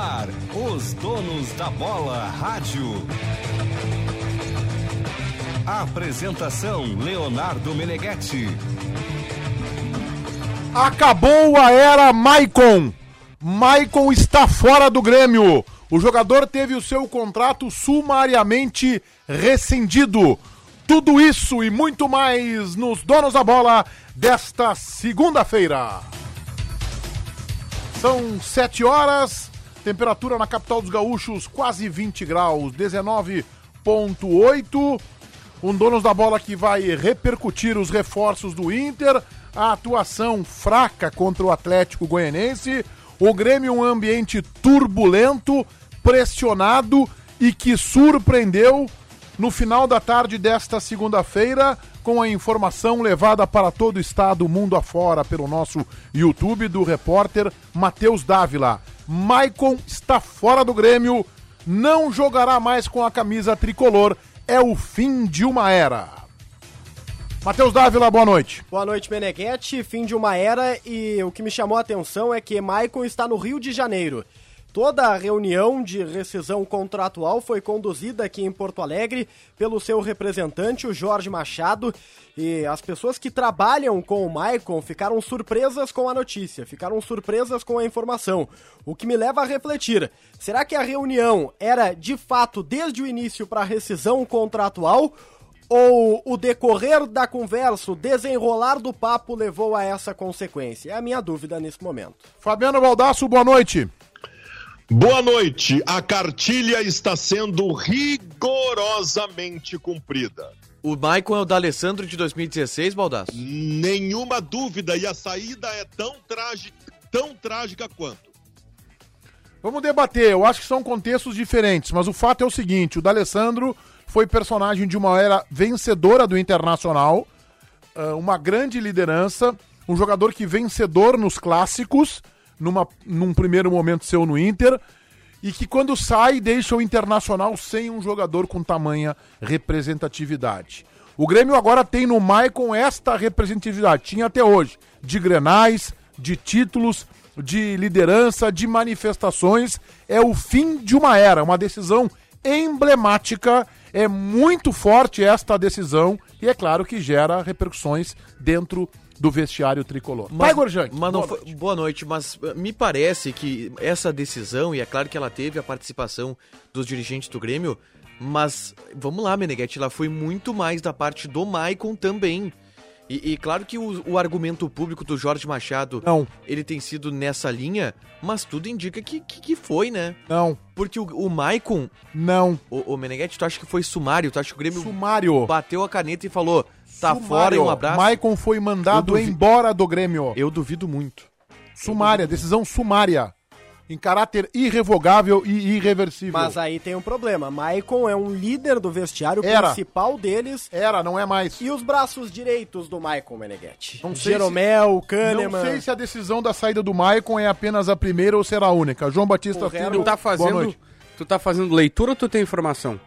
ar, os donos da bola rádio. Apresentação Leonardo Meneghetti. Acabou a era Maicon. Maicon está fora do Grêmio. O jogador teve o seu contrato sumariamente rescindido. Tudo isso e muito mais nos Donos da Bola desta segunda-feira. São 7 horas, temperatura na capital dos gaúchos quase 20 graus, 19.8. Um Donos da Bola que vai repercutir os reforços do Inter, a atuação fraca contra o Atlético Goianense, o Grêmio um ambiente turbulento, pressionado e que surpreendeu no final da tarde desta segunda-feira com a informação levada para todo o estado, mundo afora, pelo nosso YouTube do repórter Matheus Dávila. Maicon está fora do Grêmio, não jogará mais com a camisa tricolor, é o fim de uma era. Matheus Dávila, boa noite. Boa noite, Meneghetti. Fim de uma era e o que me chamou a atenção é que Maicon está no Rio de Janeiro. Toda a reunião de rescisão contratual foi conduzida aqui em Porto Alegre pelo seu representante, o Jorge Machado, e as pessoas que trabalham com o Maicon ficaram surpresas com a notícia, ficaram surpresas com a informação. O que me leva a refletir: será que a reunião era de fato desde o início para rescisão contratual? Ou o decorrer da conversa, o desenrolar do papo levou a essa consequência? É a minha dúvida nesse momento. Fabiano Baldasso, boa noite. Boa noite. A cartilha está sendo rigorosamente cumprida. O Maicon é o da Alessandro de 2016, Baldasso? Nenhuma dúvida. E a saída é tão trágica, tão trágica quanto. Vamos debater. Eu acho que são contextos diferentes, mas o fato é o seguinte: o D'Alessandro foi personagem de uma era vencedora do Internacional, ah, uma grande liderança, um jogador que vencedor nos clássicos, numa, num primeiro momento seu no Inter, e que quando sai deixa o Internacional sem um jogador com tamanha representatividade. O Grêmio agora tem no Maicon esta representatividade, tinha até hoje, de grenais, de títulos, de liderança, de manifestações. É o fim de uma era, uma decisão emblemática. É muito forte esta decisão e é claro que gera repercussões dentro do vestiário tricolor. Vai, Gorjante. Mas Boa noite. boa noite, mas uh, me parece que essa decisão, e é claro que ela teve a participação dos dirigentes do Grêmio, mas vamos lá, Meneghetti, ela foi muito mais da parte do Maicon também. E, e claro que o, o argumento público do Jorge Machado, Não. ele tem sido nessa linha, mas tudo indica que, que, que foi, né? Não, Porque o, o Maicon, não. o, o Meneghetti, tu acha que foi sumário? Tu acha que o Grêmio Sumário. bateu a caneta e falou, tá Sumário. fora e um abraço? Maicon foi mandado duvi- embora do Grêmio. Eu duvido muito. Sumária, decisão sumária. Em caráter irrevogável e irreversível. Mas aí tem um problema. Maicon é um líder do vestiário Era. principal deles. Era, não é mais. E os braços direitos do Maicon Meneghetti? Não sei Jeromel, Não Kahneman. sei se a decisão da saída do Maicon é apenas a primeira ou será a única. João Batista Filho, Tu tá boa fazendo. noite. Tu tá fazendo leitura ou tu tem informação?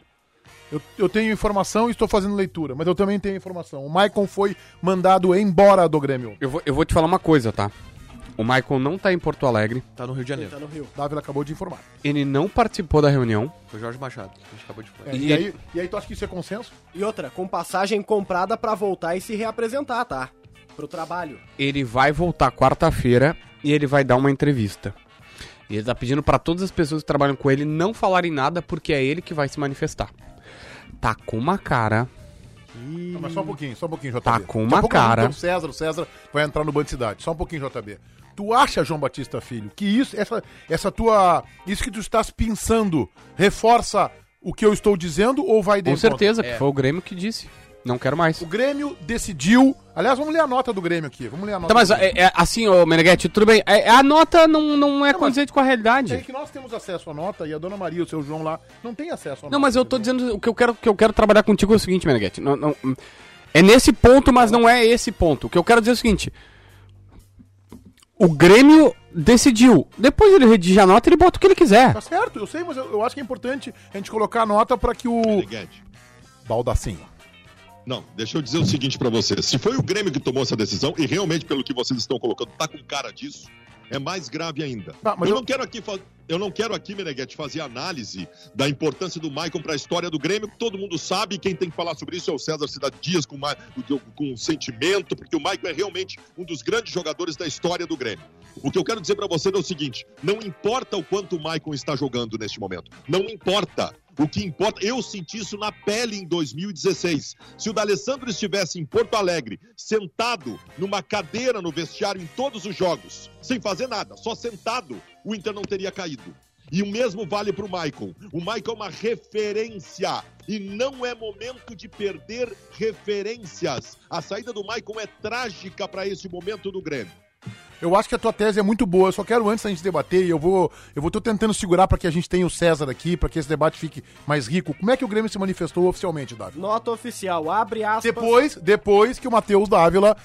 Eu, eu tenho informação e estou fazendo leitura, mas eu também tenho informação. O Maicon foi mandado embora do Grêmio. Eu vou, eu vou te falar uma coisa, tá? O Michael não tá em Porto Alegre, Tá no Rio de Janeiro. Tá no Rio. Dávila acabou de informar. ele não participou da reunião. Foi Jorge Machado, a gente acabou de falar. É, E e, ele- aí, e aí tu acha que isso é consenso? E outra, com passagem comprada pra voltar e se reapresentar, tá? Pro trabalho. Ele vai voltar quarta-feira e ele vai dar uma entrevista. E ele tá pedindo pra todas as pessoas que trabalham com ele não falarem nada porque é ele que vai se manifestar. Tá com uma cara. Não, mas só um pouquinho, só um pouquinho, JB. Tá com uma cara. O César, o César vai entrar no Band Cidade. Só um pouquinho, JB. Tu acha, João Batista Filho, que isso, essa, essa tua. Isso que tu estás pensando reforça o que eu estou dizendo ou vai de Com encontro? certeza, que foi o Grêmio que disse. Não quero mais. O Grêmio decidiu. Aliás, vamos ler a nota do Grêmio aqui. Vamos ler a nota. Tá, mas é, é assim, ô Meneghetti, tudo bem. É- a nota não, não é mas- condizente com a É realidade. que nós temos acesso à nota e a dona Maria, o seu João lá, não tem acesso à nota. Não, mas eu tô entendeu? dizendo o que eu quero, que eu quero trabalhar contigo é o seguinte, Meneghetti. Não, não, é nesse ponto, mas não é esse ponto. O que eu quero dizer é o seguinte. O Grêmio decidiu. Depois ele redige a nota, ele bota o que ele quiser. Tá certo, eu sei, mas eu, eu acho que é importante a gente colocar a nota para que o. Meneghetti. Baldacinho. Não, deixa eu dizer o seguinte pra você. Se foi o Grêmio que tomou essa decisão, e realmente, pelo que vocês estão colocando, tá com cara disso, é mais grave ainda. Tá, eu, eu- não quero aqui eu não quero aqui, Meneghetti, fazer análise da importância do Maicon para a história do Grêmio, que todo mundo sabe, quem tem que falar sobre isso é o César Cidade Dias, com, ma- com sentimento, porque o Maicon é realmente um dos grandes jogadores da história do Grêmio. O que eu quero dizer para você é o seguinte: não importa o quanto o Maicon está jogando neste momento, não importa. O que importa, eu senti isso na pele em 2016. Se o D'Alessandro estivesse em Porto Alegre, sentado numa cadeira no vestiário em todos os jogos, sem fazer nada, só sentado, o Inter não teria caído. E o mesmo vale para o Maicon. O Maicon é uma referência e não é momento de perder referências. A saída do Maicon é trágica para esse momento do Grêmio. Eu acho que a tua tese é muito boa. Eu só quero, antes da gente debater, e eu vou. Eu vou tô tentando segurar para que a gente tenha o César aqui, para que esse debate fique mais rico. Como é que o Grêmio se manifestou oficialmente, Davi? Nota oficial, abre aspas. Depois, depois que o Matheus Dávila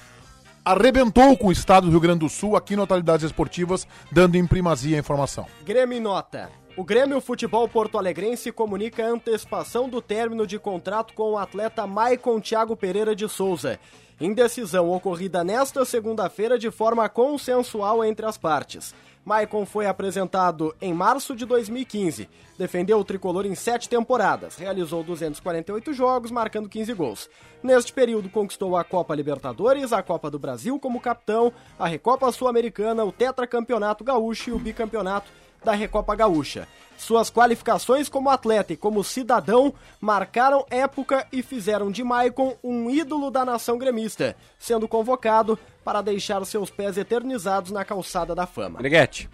arrebentou com o estado do Rio Grande do Sul aqui no Atualidades Esportivas, dando em primazia a informação. Grêmio em nota. O Grêmio Futebol Porto Alegrense comunica a antecipação do término de contrato com o atleta Maicon Thiago Pereira de Souza. Indecisão ocorrida nesta segunda-feira de forma consensual entre as partes. Maicon foi apresentado em março de 2015. Defendeu o tricolor em sete temporadas. Realizou 248 jogos, marcando 15 gols. Neste período, conquistou a Copa Libertadores, a Copa do Brasil como capitão, a Recopa Sul-Americana, o Tetracampeonato Gaúcho e o Bicampeonato da Recopa Gaúcha. Suas qualificações como atleta e como cidadão marcaram época e fizeram de Maicon um ídolo da nação gremista, sendo convocado para deixar seus pés eternizados na calçada da fama. Meneghetti,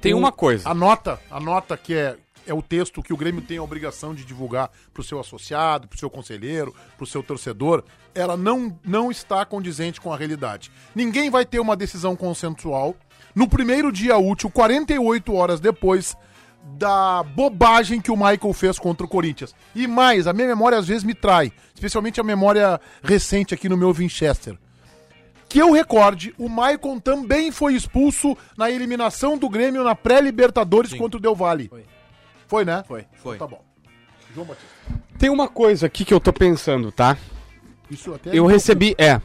tem uma coisa. A nota, a nota que é, é o texto que o Grêmio tem a obrigação de divulgar pro seu associado, pro seu conselheiro, pro seu torcedor, ela não, não está condizente com a realidade. Ninguém vai ter uma decisão consensual no primeiro dia útil, 48 horas depois da bobagem que o Michael fez contra o Corinthians. E mais, a minha memória às vezes me trai, especialmente a memória recente aqui no meu Winchester. Que eu recorde, o Maicon também foi expulso na eliminação do Grêmio na pré-Libertadores contra o Del Valle. Foi. Foi, né? Foi. Foi. Tá bom. João Batista. Tem uma coisa aqui que eu tô pensando, tá? Isso até Eu recebi. É.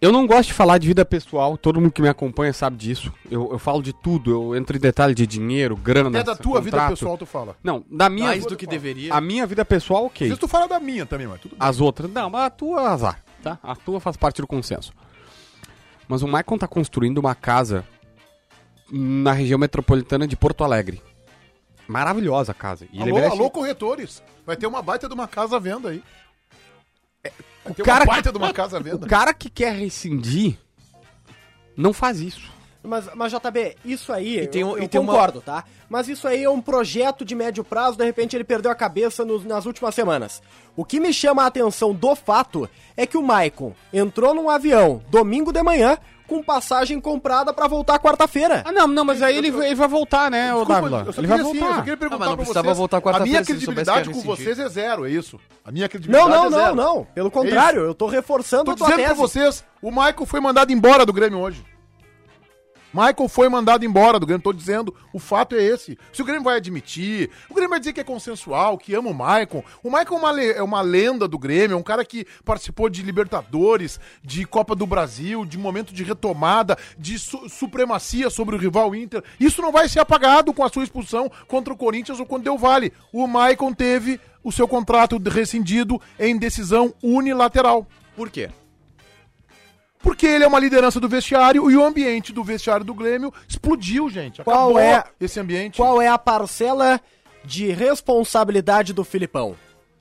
Eu não gosto de falar de vida pessoal, todo mundo que me acompanha sabe disso. Eu, eu falo de tudo, eu entro em detalhe de dinheiro, grana. Até da tua vida contrato. pessoal tu fala. Não, da minha Mais vida. do que deveria. A minha vida pessoal, Às ok. vezes tu fala da minha também, mas tudo bem. As outras, não, mas a tua é azar, tá? A tua faz parte do consenso. Mas o Maicon tá construindo uma casa na região metropolitana de Porto Alegre. Maravilhosa a casa. E ele alô, merece- alô, corretores. Vai ter uma baita de uma casa à venda aí. Vai ter cara uma que- de uma casa à O venda. cara que quer rescindir não faz isso. Mas, mas JB, isso aí, E tem eu, eu e tem uma- concordo, tá? Mas isso aí é um projeto de médio prazo, de repente ele perdeu a cabeça nos- nas últimas semanas. O que me chama a atenção do fato é que o Maicon entrou num avião domingo de manhã com passagem comprada pra voltar quarta-feira. Ah, não, não, mas aí ele, ele vai voltar, né, ô Desculpa, Dávila? eu só Ele vai queria, assim, eu só voltar. queria perguntar Ah, mas não pra precisava vocês. voltar a quarta-feira minha se ele soubesse credibilidade com rescindir. vocês é zero, é isso. A minha Não, credibilidade não, é não, zero. não. Pelo contrário, isso. eu tô reforçando Tô a tua dizendo tese. pra vocês, o Michael foi mandado embora do Grêmio hoje. Michael foi mandado embora do Grêmio, tô dizendo, o fato é esse. Se o Grêmio vai admitir, o Grêmio vai dizer que é consensual, que ama o Michael. O Michael é uma, é uma lenda do Grêmio, é um cara que participou de Libertadores, de Copa do Brasil, de momento de retomada, de su- supremacia sobre o rival Inter. Isso não vai ser apagado com a sua expulsão contra o Corinthians ou contra o Del Valle. O Michael teve o seu contrato rescindido em decisão unilateral. Por quê? Porque ele é uma liderança do vestiário e o ambiente do vestiário do Grêmio explodiu, gente. Qual é- esse ambiente? Qual é a parcela de responsabilidade do Filipão?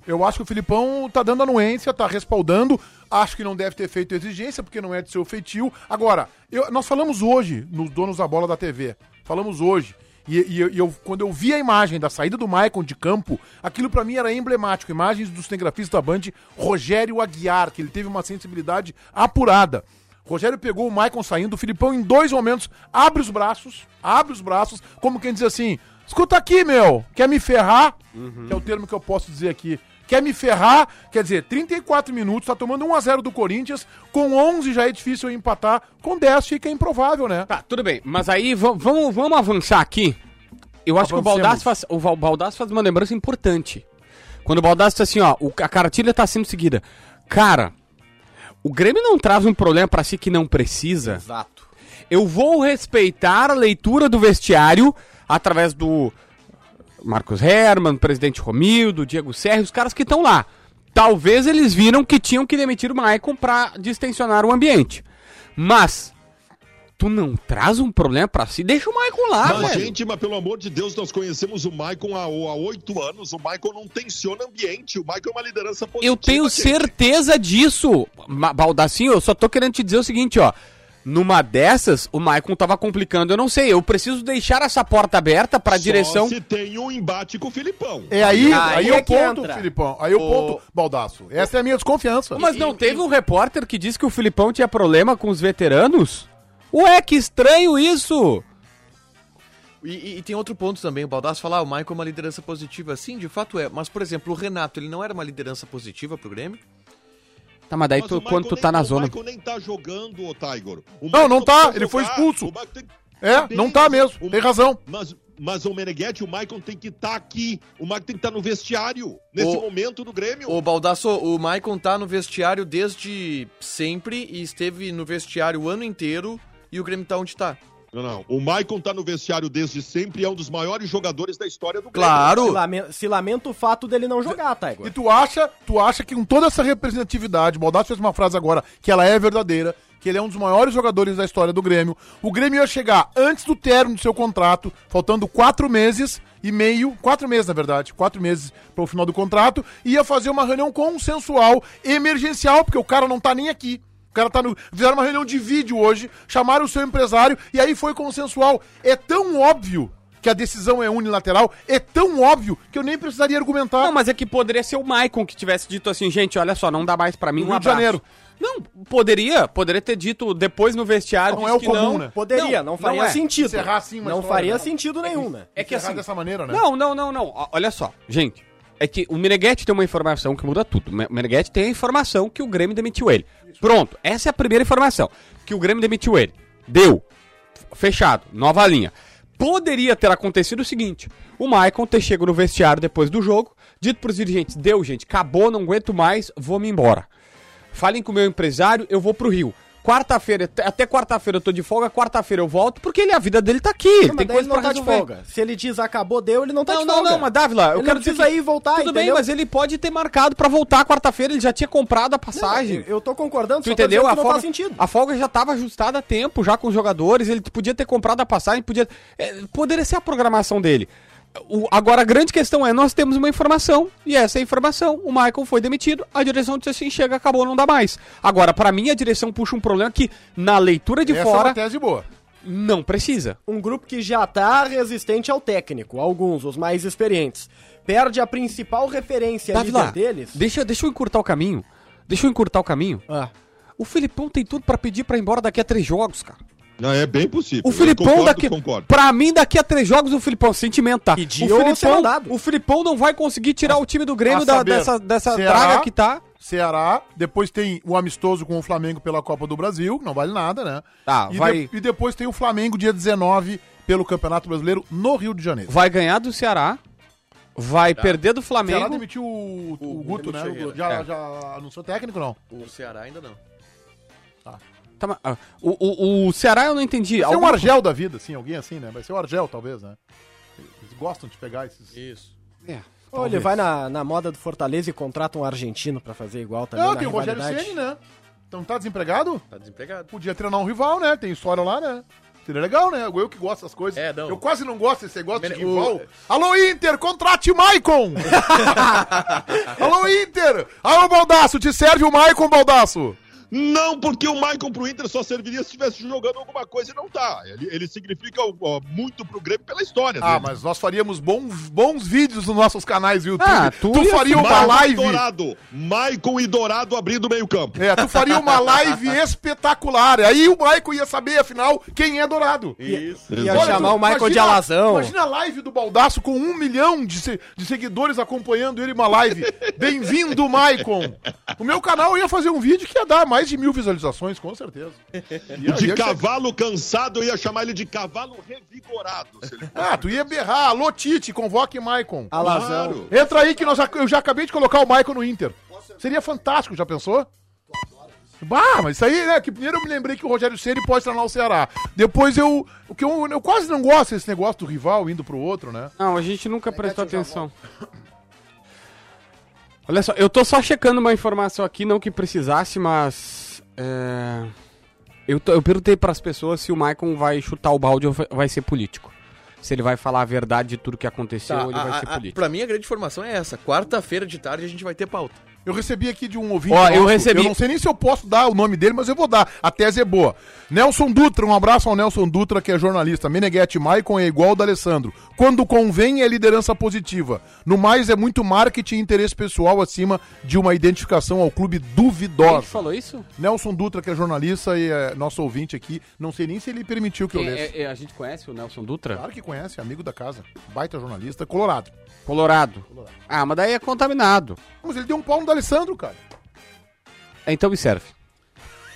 Eu acho que o Filipão tá dando anuência, tá respaldando. Acho que não deve ter feito exigência, porque não é de seu feitio. Agora, eu- nós falamos hoje nos Donos da Bola da TV. Falamos hoje. E, e eu- e eu, quando eu vi a imagem da saída do Maicon de campo, aquilo pra mim era emblemático. Imagens do cinegrafista da Band, Rogério Aguiar, que ele teve uma sensibilidade apurada. Rogério pegou o Maicon saindo, o Filipão em dois momentos abre os braços, abre os braços, como quem diz assim: escuta aqui, meu, quer me ferrar? Que é o termo que eu posso dizer aqui. Quer me ferrar? Quer dizer, 34 minutos, tá tomando 1x0 do Corinthians, com 11 já é difícil empatar, com 10 fica improvável, né? Tá, tudo bem. Mas aí va- vamos, vamos avançar aqui. Eu acho que o Avancemos. Baldassi faz, o Val- Baldassi faz uma lembrança importante. Quando o Baldassi diz assim, ó, o- a cartilha tá sendo seguida. Cara, o Grêmio não traz um problema pra si que não precisa. Exato. Eu vou respeitar a leitura do vestiário através do Marcos Herman, presidente Romildo, Diego Serra, os caras que estão lá. Talvez eles viram que tinham que demitir o Maicon pra distensionar o ambiente. Mas tu não traz um problema pra si, deixa o Maicon lá, Mas, velho. gente, mas pelo amor de Deus, nós conhecemos o Maicon há oito anos. O Maicon não tensiona ambiente. O Maicon é uma liderança positiva. Eu tenho gente. certeza disso. Baldacinho, eu só tô querendo te dizer o seguinte, ó. Numa dessas, o Maicon tava complicando, eu não sei. Eu preciso deixar essa porta aberta pra Só direção. se tem um embate com o Filipão. É aí, Aí aí, é o que ponto, entra. Filipão. Aí o ponto, Baldaço. Essa é a minha desconfiança. Mas não teve um repórter que disse que o Filipão tinha problema com os veteranos? Ué, que estranho isso! E, e- e tem outro ponto também, o Baldasso fala, ah, o Michael é uma liderança positiva. Sim, de fato é. Mas, por exemplo, o Renato, ele não era uma liderança positiva pro Grêmio? Tá, mas daí Mas tu- quando tu tá nem- na zona. O Michael nem tá jogando, ô Tiger. O Não, Michael não tá, ele foi jogar. expulso. O Michael tem- É, Bem, não tá mesmo. o- Tem razão. Mas, mas o Meneghetti, o Maicon tem que estar aqui. O Maicon tem que estar no vestiário, nesse O- momento do Grêmio. O Baldasso, o Maicon tá no vestiário desde sempre e esteve no vestiário o ano inteiro e o Grêmio tá onde tá. Não, não. O Maicon tá no vestiário desde sempre e é um dos maiores jogadores da história do Grêmio. Se, Claro! lame- se lamenta o fato dele não jogar, tá, E tu acha, tu acha que com toda essa representatividade, o Baldasso fez uma frase agora que ela é verdadeira, que ele é um dos maiores jogadores da história do Grêmio. O Grêmio ia chegar antes do término do seu contrato, faltando quatro meses e meio, quatro meses na verdade, quatro meses para o final do contrato, e ia fazer uma reunião consensual, emergencial, porque o cara não tá nem aqui. O cara tá no. Fizeram uma reunião de vídeo hoje, chamaram o seu empresário e aí foi consensual. É tão óbvio que a decisão é unilateral, é tão óbvio que eu nem precisaria argumentar. Não, mas é que poderia ser o Maicon que tivesse dito assim, gente, olha só, não dá mais pra mim, No um Rio de abraço. Janeiro. Não, poderia, poderia ter dito depois no vestiário. Não é o que comum, não. né? Poderia, não, faria é. sentido. Encerrar assim não história, faria né? sentido nenhum, né? É que Encerrar assim, dessa maneira, né? Não, não, não, não. Olha só, gente. É que o Meneghetti tem uma informação que muda tudo. O Meneghetti tem a informação que o Grêmio demitiu ele. Pronto, essa é a primeira informação. Que o Grêmio demitiu ele. Deu. Fechado. Nova linha. Poderia ter acontecido o seguinte: o Maicon ter chego no vestiário depois do jogo, dito pros dirigentes: deu, gente, acabou, não aguento mais, vou me embora. Falem com o meu empresário, eu vou pro Rio. Quarta-feira, até- quarta-feira eu tô de folga, quarta-feira eu volto, porque ele, a vida dele tá aqui. Mas tem coisa ele não tá de folga. Se ele diz acabou, deu, ele não tá Não, de não, folga. não, mas Dávila, eu Ele quero não dizer precisa que- ir e voltar, Tudo bem, entendeu? mas ele pode ter marcado pra voltar quarta-feira, ele já tinha comprado a passagem. Eu tô concordando, Tu entendeu? A que não folga, faz sentido. a folga já estava ajustada a tempo, já com os jogadores. Ele podia ter comprado a passagem, podia. é, poderia ser a programação dele. O- agora a grande questão é: nós temos uma informação, e essa é a informação. O Michael foi demitido, a direção disse assim: chega, acabou, não dá mais. Agora, pra mim, a direção puxa um problema que, na leitura de Essa é fora, uma tese boa. não precisa. Um grupo que já tá resistente ao técnico, alguns, os mais experientes. Perde a principal referência Dávila, líder deles. deixa, deixa eu encurtar o caminho. Deixa eu encurtar o caminho. Ah, O Filipão tem tudo pra pedir pra ir embora daqui a três jogos, cara. Não, é bem possível. O Filipão concordo, daqui. Concordo. Pra mim, daqui a três jogos, o Filipão, sentimento, tá? O, ser Filipão, o Filipão não vai conseguir tirar o time do Grêmio A da- dessa, dessa Ceará, draga que tá. Ceará, depois tem o amistoso com o Flamengo pela Copa do Brasil, que não vale nada, né? Tá, e, vai- de- e depois tem o Flamengo dia 19 pelo Campeonato Brasileiro no Rio de Janeiro. Vai ganhar do Ceará. Vai perder do O Ceará Flamengo. demitiu o, o, O Guto, né? Já, É. já anunciou técnico, não? O Ceará ainda não. Tá, mas, ah, o, o, o Ceará eu não entendi. Vai ser um Alguma- Argel da vida, assim, alguém assim, né? Vai ser o Argel, talvez, né? Eles gostam de pegar esses... Isso. É, Ou ele vai na, na moda do Fortaleza e contrata um argentino pra fazer igual também Não, na tem o Rogério. Ceni, né? Então tá desempregado? Tá desempregado. Podia treinar um rival, né? Tem história lá, né? Seria legal, né? Eu que gosto dessas coisas. É, não. Eu quase não gosto desse negócio de Mene- o- rival. Alô, Inter, contrate o Maicon! Alô, Inter! Alô, Baldaço, te serve o Maicon, Baldaço? Não, porque o Maicon pro Inter só serviria se estivesse jogando alguma coisa e não tá. Ele, ele significa ó, muito pro Grêmio pela história Ah, dele. mas nós faríamos bons, bons vídeos nos nossos canais do YouTube. Ah, tu tu ia- faria uma Maicon live... e Dourado. Maicon e Dourado abrindo o meio campo. É, tu faria uma live espetacular. Aí o Maicon ia saber, afinal, quem é Dourado. Isso. Ia Olha, chamar tu- o Michael de imagina- alazão. Imagina a live do Baldaço com um milhão de, se- de seguidores acompanhando ele, uma live. Bem-vindo, Maicon. O meu canal ia fazer um vídeo que ia dar mais de mil visualizações, com certeza. Ia- De ia chegar- cavalo cansado, eu ia chamar ele de cavalo revigorado. se ele- Ah, tu ia berrar. Alô, Tite, convoque Maicon. Alazão. Claro. Entra aí que nós já- eu já acabei de colocar o Maicon no Inter. Seria fantástico, já pensou? Bah, mas isso aí, né? Que primeiro eu me lembrei que o Rogério Ceni pode treinar o Ceará. Depois eu. O que eu, eu quase não gosto desse negócio do rival indo pro outro, né? Não, a gente nunca prestou atenção. Olha só, eu tô só checando uma informação aqui, não que precisasse, mas. É... Eu, eu perguntei pras pessoas se o Maicon vai chutar o balde ou vai- vai ser político. Se ele vai falar a verdade de tudo que aconteceu Tá, ou ele vai a- ser a- político. pra mim, a grande informação é essa. Quarta-feira de tarde a gente vai ter pauta. Eu recebi aqui de um ouvinte. Ó, eu nosso, recebi- Eu não sei nem se eu posso dar o nome dele, mas eu vou dar. A tese é boa. Nelson Dutra, um abraço ao Nelson Dutra, que é jornalista. Meneghetti Maicon é igual ao da Alessandro. Quando convém é liderança positiva. No mais, é muito marketing e interesse pessoal acima de uma identificação ao clube Quem duvidosa. falou isso? Nelson Dutra, que é jornalista e é nosso ouvinte aqui. Não sei nem se ele permitiu que eu Quem lesse. é- é- a gente conhece o Nelson Dutra? Claro que conhece, amigo da casa. Baita jornalista, colorado. Colorado. Ah, mas daí é contaminado. Mas ele deu um pau no D'Alessandro, cara. Então me serve.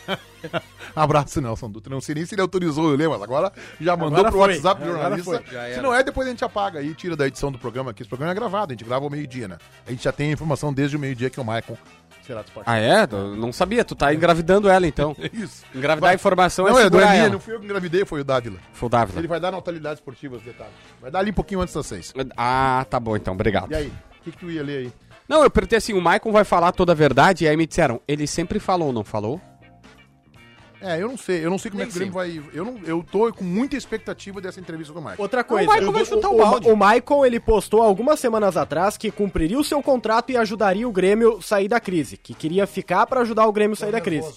Abraço, Nelson Dutra. Não sei nem se ele autorizou eu ler, mas agora já mandou Agora pro foi. WhatsApp do jornalista. Se não é, depois a gente apaga aí, tira da edição do programa aqui. Esse programa é gravado, a gente grava ao meio-dia, né? A gente já tem a informação desde o meio-dia que o Maicon será. Ah, é? Eu não sabia. Tu tá engravidando ela, então. É isso. Engravidar Vai. a informação Não, é é, não segurar é não fui eu que engravidei, foi o Dávila. Foi o Dávila. Ele vai dar na atualidade esportiva os detalhes. Vai dar ali um pouquinho antes das seis. Ah, tá bom então. Obrigado. E aí, o que, que tu ia ler aí? Não, eu perguntei assim, o Maicon vai falar toda a verdade? E aí me disseram, ele sempre falou, não falou? É, eu não sei, eu não sei como é Nem que o Grêmio vai. Eu, não, eu tô com muita expectativa dessa entrevista com o Maicon. Outra coisa, Maicon eu vai chutar o o, balde. o Maicon ele postou algumas semanas atrás que cumpriria o seu contrato e ajudaria o Grêmio sair da crise, que queria ficar pra ajudar o Grêmio sair da crise.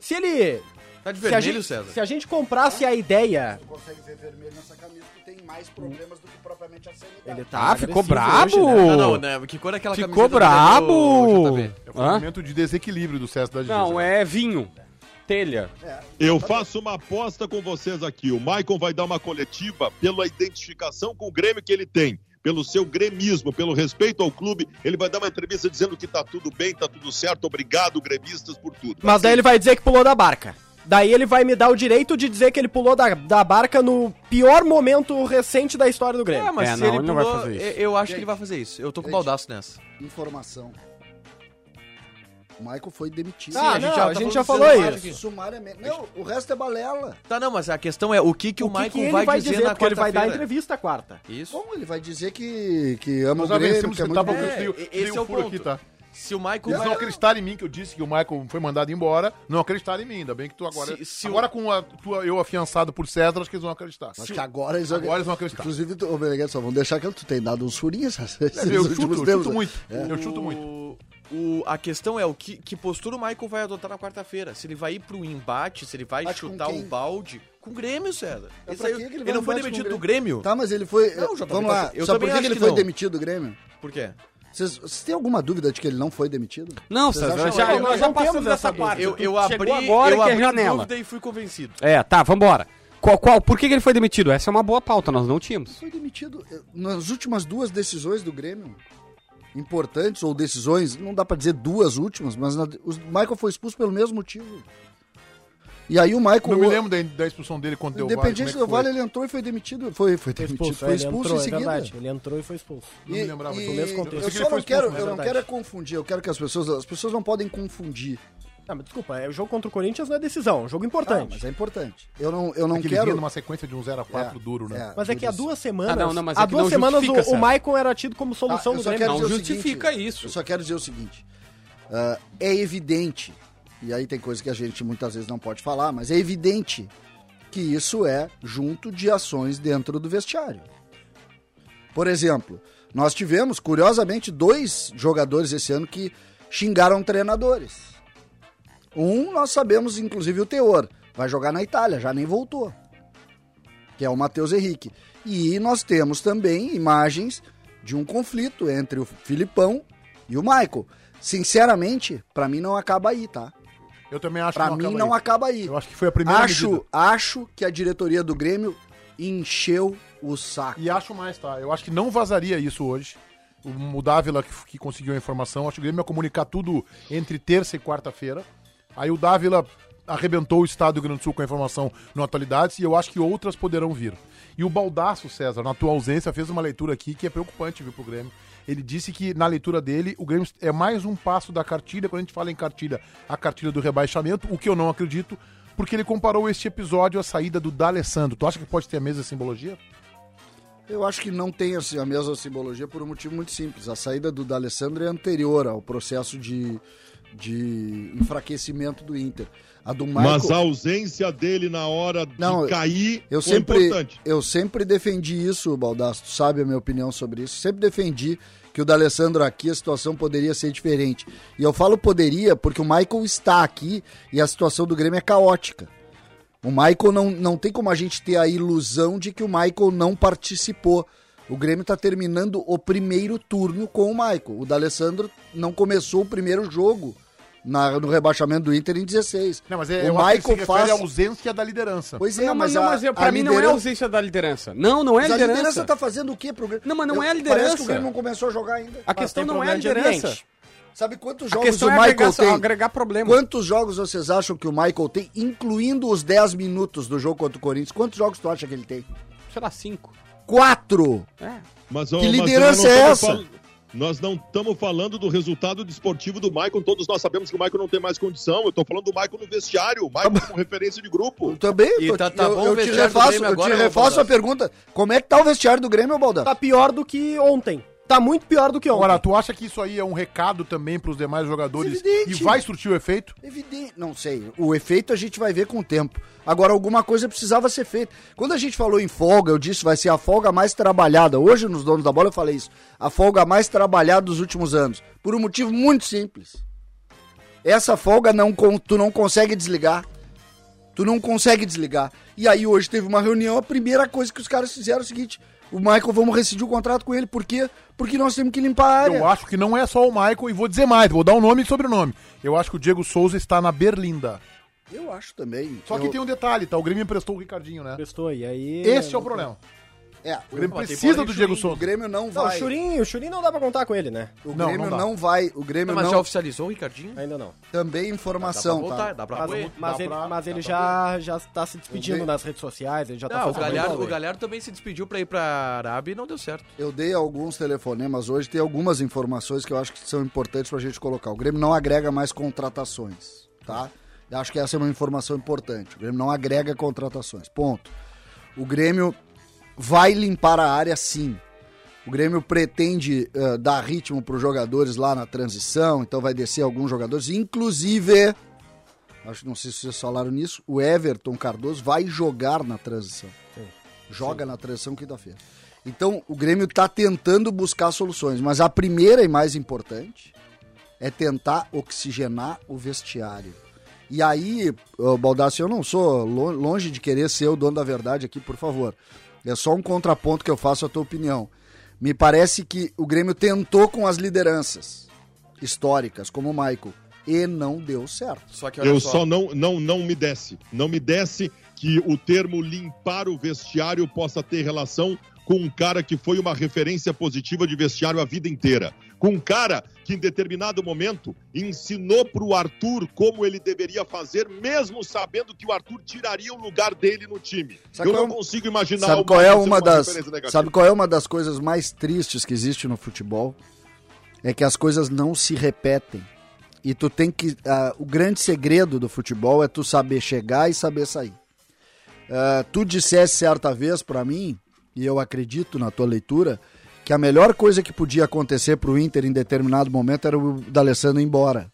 Se ele Tá de se a, vermelho, gente, César? se a gente comprasse a ideia, consegue ver vermelho nessa camisa que tem mais problemas do que propriamente a sanidade. ele tá Ah, ficou brabo! hoje, né? Não, não, né? Que cor é aquela Ficou camiseta do brabo! É um momento de desequilíbrio do César da Não, é vinho. Telha. Eu faço uma aposta com vocês aqui. O Maicon vai dar uma coletiva pela identificação com o Grêmio que ele tem. Pelo seu gremismo, pelo respeito ao clube, ele vai dar uma entrevista dizendo que tá tudo bem, tá tudo certo, obrigado, gremistas, por tudo. Mas daí ele vai dizer que pulou da barca. Daí ele vai me dar o direito de dizer que ele pulou da, da barca no pior momento recente da história do Grêmio. É, mas É, se não, ele ele não vai pulou, fazer isso. eu- eu acho que ele vai fazer isso. Eu tô com Gente. baldaço nessa. Informação. O Michael foi demitido. Ah, a gente não, já a tá gente já falando falou isso. aqui. Sumariamente. Não, o resto é balela. Tá, não, mas a questão é o que, que o, o que, Michael que vai, vai dizer, dizer, na porque ele vai dar entrevista quarta. Isso. Bom, ele vai dizer que, que ama Nós o Grêmio, vencemos que é muito tá bom. É, o- esse é o o furo ponto. aqui, tá? Se o Michael Eles não acreditaram em mim, que eu disse que o Michael foi mandado embora. Não acreditaram em mim, ainda bem que tu agora. Se- se agora com a, tua, eu afiançado por César, acho que eles vão acreditar. Acho que agora eles vão... Agora eles vão acreditar. Inclusive, tu- ô, só vão deixar que tu tem dado uns furinhos esses Eu chuto, eu chuto muito. É. Eu chuto muito. O, a questão é o que, que postura o Michael vai adotar na quarta-feira. Se ele vai ir pro embate, se ele vai Bate chutar o balde com o Grêmio, César. Pra aí- que que ele ele, não foi demitido o do Grêmio? Tá, mas ele foi... Não, JB, Vamos lá. Eu Sabe por que, que ele que foi não. demitido do Grêmio? Por quê? Vocês, vocês têm alguma dúvida de que ele não foi demitido? Não, César, acham- já, Nós já não temos passamos essa dessa parte. Eu, eu abri, agora eu que é abri janela. dúvida e fui convencido. É, tá, vambora. Qual, qual, por que, que ele foi demitido? Essa é uma boa pauta, nós não tínhamos. Foi demitido eh, nas últimas duas decisões do Grêmio. Importantes, ou decisões, não dá pra dizer duas últimas, mas na- o Michael foi expulso pelo mesmo motivo. E aí o Michael... Não me lembro da, da expulsão dele quando deu Independente do Vale. Ele entrou e foi demitido. Foi, foi demitido, foi é, expulso entrou, em é seguida. verdade. Ele entrou e foi expulso. Não me lembrava e, mesmo contexto. Eu Eu só não quero, expulso, mas eu é não quero é confundir, eu quero que as pessoas, as pessoas não podem confundir. Ah, mas desculpa, é, o jogo contra o Corinthians não é decisão, é um jogo Ah, importante. mas é importante. Eu não, eu não Aquele quero. vinha numa sequência de um 0 a 4 É, duro, né? Mas é que há duas semanas. Ah, não, não, mas há é que duas não semanas o, o era tido como solução Ah, do só Grêmio. quero Não dizer o justifica seguinte, isso. Eu só quero dizer o seguinte: ah, é evidente, e aí tem coisa que a gente muitas vezes não pode falar, mas é evidente que isso é junto de ações dentro do vestiário. Por exemplo, nós tivemos, curiosamente, dois jogadores esse ano que xingaram treinadores. Um, nós sabemos, inclusive, o teor. Vai jogar na Itália, já nem voltou. Que é o Matheus Henrique. E nós temos também imagens de um conflito entre o Filipão e o Michael. Sinceramente, pra mim não acaba aí, tá? Eu também acho Pra que mim acaba não aí. acaba aí. Eu acho que foi a primeira Acho, medida. acho que a diretoria do Grêmio encheu o saco. E acho mais, tá? Eu acho que não vazaria isso hoje. O, o Dávila que, que conseguiu a informação, acho que o Grêmio ia comunicar tudo entre terça e quarta-feira. Aí o Dávila arrebentou o Estado do Rio Grande do Sul com a informação no Atualidades e eu acho que outras poderão vir. E o Baldaço, César, na tua ausência, fez uma leitura aqui que é preocupante vir pro Grêmio. Ele disse que, na leitura dele, o Grêmio é mais um passo da cartilha. Quando a gente fala em cartilha, a cartilha do rebaixamento, o que eu não acredito, porque ele comparou este episódio à saída do D'Alessandro. Tu acha que pode ter a mesma simbologia? Eu acho que não tem assim, a mesma simbologia por um motivo muito simples. A saída do D'Alessandro é anterior ao processo de, de enfraquecimento do Inter. A do Michael... Mas a ausência dele na hora de Não, cair Eu sempre, importante. eu sempre defendi isso, Baldasso, tu sabe a minha opinião sobre isso. Sempre defendi que o D'Alessandro aqui a situação poderia ser diferente. E eu falo poderia porque o Michael está aqui e a situação do Grêmio é caótica. O Michael não, não tem como a gente ter a ilusão de que o Michael não participou. O Grêmio está terminando o primeiro turno com o Michael. O D'Alessandro não começou o primeiro jogo na- no rebaixamento do Inter em 16. Não, mas é, o eu Michael faz. à ausência da liderança. Pois é, não, mas, não, a, mas eu- a pra mim não é liderança- ausência da liderança. Não, não é Mas a liderança. liderança tá fazendo o quê pro Grêmio? Não, mas não é a Eu- Parece que liderança. o Grêmio não começou a jogar ainda. A questão não é a liderança. Sabe quantos A jogos o é Michael agregar, tem? agregar problema. Quantos jogos vocês acham que o Michael tem, incluindo os 10 minutos do jogo contra o Corinthians? Quantos jogos tu acha que ele tem? Sei lá, cinco. Quatro! É. Mas, Que mas liderança é essa? Nós não estamos falando do resultado desportivo do Maicon. Todos nós sabemos que o Maicon não tem mais condição. Eu estou falando do Maicon no vestiário. O Maicon como referência de grupo. Eu também, E tô- tá- tá eu, bom eu te refaço, eu te refaço a pergunta. Como é que tá o vestiário do Grêmio, Baldasso? Tá pior do que ontem. Tá muito pior do que ontem. Agora, tu acha que isso aí é um recado também pros demais jogadores Evidente. e vai surtir o efeito? Evidente, não sei. O efeito a gente vai ver com o tempo. Agora, alguma coisa precisava ser feita. Quando a gente falou em folga, eu disse vai ser a folga mais trabalhada. Hoje, nos donos da bola, eu falei isso. A folga mais trabalhada dos últimos anos. Por um motivo muito simples. Essa folga não, tu não consegue desligar. Tu não consegue desligar. E aí, hoje teve uma reunião. A primeira coisa que os caras fizeram é o seguinte: o Michael, vamos rescindir o contrato com ele. Por quê? Porque nós temos que limpar a área. Eu acho que não é só o Michael, e vou dizer mais, vou dar um nome e sobrenome. Eu acho que o Diego Souza está na Berlinda. Eu acho também. Só que Eu- tem um detalhe, tá? O Grêmio emprestou o Ricardinho, né? Prestou, e aí... Esse é o problema. É, O Grêmio precisa do Diego o Souza. Grêmio não Não, o vai. Churinho, o Churinho não dá pra contar com ele, né? O Não, Grêmio não não, dá. vai. O Grêmio Mas não. já oficializou o Ricardinho? Ainda não. Também informação, dá pra voltar, tá? dá pra Mas, mas dá ele, pra- mas dá ele pra já, já tá se despedindo nas redes sociais, ele já tá Não, o fazendo Galhardo, o Galhardo também se despediu pra ir pra Arábia e não deu certo. Eu dei alguns telefonemas hoje, tem algumas informações que eu acho que são importantes pra gente colocar. O Grêmio não agrega mais contratações, tá? Eu acho que essa é uma informação importante. O Grêmio não agrega contratações. Ponto. O Grêmio vai limpar a área sim. O Grêmio pretende eh, dar ritmo para os jogadores lá na transição, então vai descer alguns jogadores, inclusive, acho que não sei se vocês falaram nisso, o Everton Cardoso vai jogar na transição. Joga na transição quinta-feira. Então, o Grêmio está tentando buscar soluções, mas a primeira e mais importante é tentar oxigenar o vestiário. E aí, Baldassi, eu não sou lo- longe de querer ser o dono da verdade aqui, por favor. É só um contraponto que eu faço à tua opinião. Me parece que o Grêmio tentou com as lideranças históricas, como o Michael, e não deu certo. Só que olha Eu só, só não, não, não me desce. Não me desce que o termo limpar o vestiário possa ter relação com um cara que foi uma referência positiva de vestiário a vida inteira. Com um cara que, em determinado momento, ensinou para o Arthur como ele deveria fazer, mesmo sabendo que o Arthur tiraria o lugar dele no time. Sabe Eu qual não é- consigo imaginar Sabe qual é uma sendo das negativa. sabe qual é uma das coisas mais tristes que existe no futebol? É que as coisas não se repetem. E tu tem que ah, o grande segredo do futebol é tu saber chegar e saber sair. Ah, tu disseste certa vez pra mim, e eu acredito na tua leitura, que a melhor coisa que podia acontecer pro Inter em determinado momento era o D'Alessandro ir embora.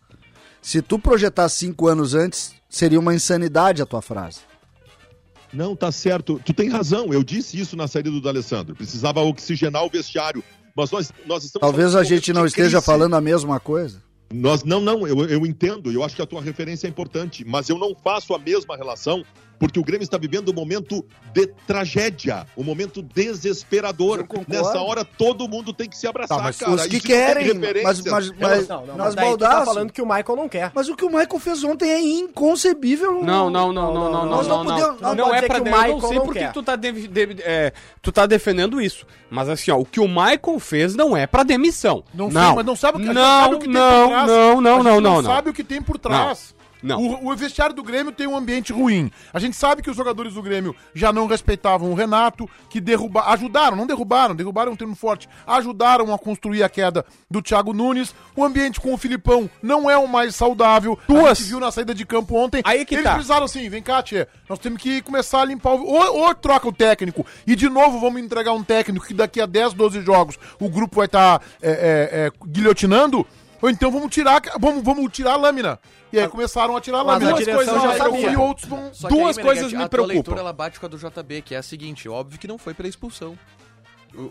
Se tu projetar cinco anos antes, seria uma insanidade a tua frase. Não, tá certo. Tu tem razão. Eu disse isso na saída do D'Alessandro. Precisava oxigenar o vestiário. Mas nós, nós estamos Talvez a gente não esteja crise. falando a mesma coisa. Nós, não, não, eu, eu entendo. Eu acho que a tua referência é importante. Mas eu não faço a mesma relação porque o Grêmio está vivendo um momento de tragédia, um momento desesperador. Nessa hora, todo mundo tem que se abraçar, Tá, mas cara. Os que não tem querem, mas, mas, mas, Não, não, mas tá falando que o Michael não quer. mas o que o Michael fez ontem é inconcebível. Não, não, não, não, não, não, Nós não, não não. podemos- Não, não é dizer pra que eu não Michael sei não por que quer. tu tá, de- de- é, tu tá defendendo isso. Mas assim, ó, o que o Michael fez não é pra demissão. Não, Não, sei, mas não sabe o que, não, sabe o que tem não, por trás. não, não, gente não, não, não. sabe o que tem por trás. Não. O, o vestiário do Grêmio tem um ambiente ruim. A gente sabe que os jogadores do Grêmio já não respeitavam o Renato, que derruba, ajudaram, não derrubaram, derrubaram é um termo forte, ajudaram a construir a queda do Thiago Nunes. O ambiente com o Filipão não é o mais saudável. Duas- A gente viu na saída de campo ontem. Aí que Eles tá. precisaram assim, vem cá, tia, nós temos que começar a limpar o... Ou, ou troca o técnico e de novo vamos entregar um técnico que daqui a 10, 12 jogos o grupo vai estar guilhotinando, ou então vamos tirar, vamos, vamos tirar a lâmina. E aí começaram a tirar a lâmina. a direção já sabia. E outros vão... Só Duas que coisas me a preocupam. leitura ela bate com a do JB, que é a seguinte, óbvio que não foi pela expulsão.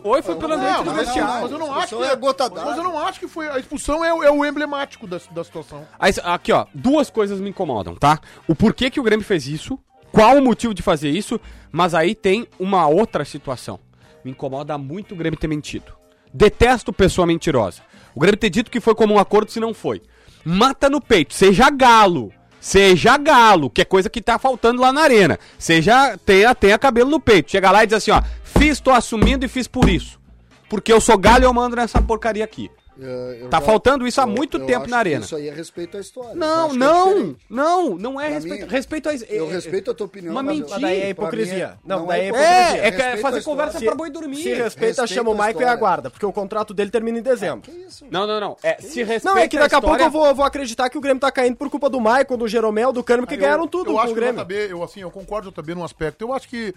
Oi, foi Não, do mas, vestiário. mas eu não A acho que expulsão é gota d'água. Mas eu não acho que foi. A expulsão é, o- é o emblemático da, da situação. Aí, Aqui, ó, duas coisas me incomodam, tá? O porquê que o Grêmio fez isso, qual o motivo de fazer isso, mas aí tem uma outra situação. Me incomoda muito o Grêmio ter mentido. Detesto pessoa mentirosa. O Grêmio ter dito que foi como um acordo se não foi. Mata no peito, seja galo. Seja galo, que é coisa que tá faltando lá na arena. Seja, tenha, tenha cabelo no peito. Chega lá e diz assim, ó, fiz, tô assumindo e fiz por isso. Porque eu sou galho e eu mando nessa porcaria aqui. Eu- eu Tá já- faltando isso há muito eu tempo acho na que arena. Isso aí é respeito à história. Eu Não, que é não, não, não é Pra respeito. mim, respeito a. Eu respeito a tua opinião. Uma mas mentira. Daí é hipocrisia. mim é- Não, daí é é hipocrisia. É, é, é fazer conversa Se- pra boi dormir. Se respeita, Respeita chama o Michael e aguarda, porque o contrato dele termina em dezembro. Não, não, não. É, se respeita Não, é que daqui a, pouco história- eu vou, eu vou acreditar que o Grêmio tá caindo por culpa do Maicon, do Jeromel, do Cano, que ganharam tudo eu com o que Grêmio. eu, assim, eu concordo JB num aspecto. Eu acho que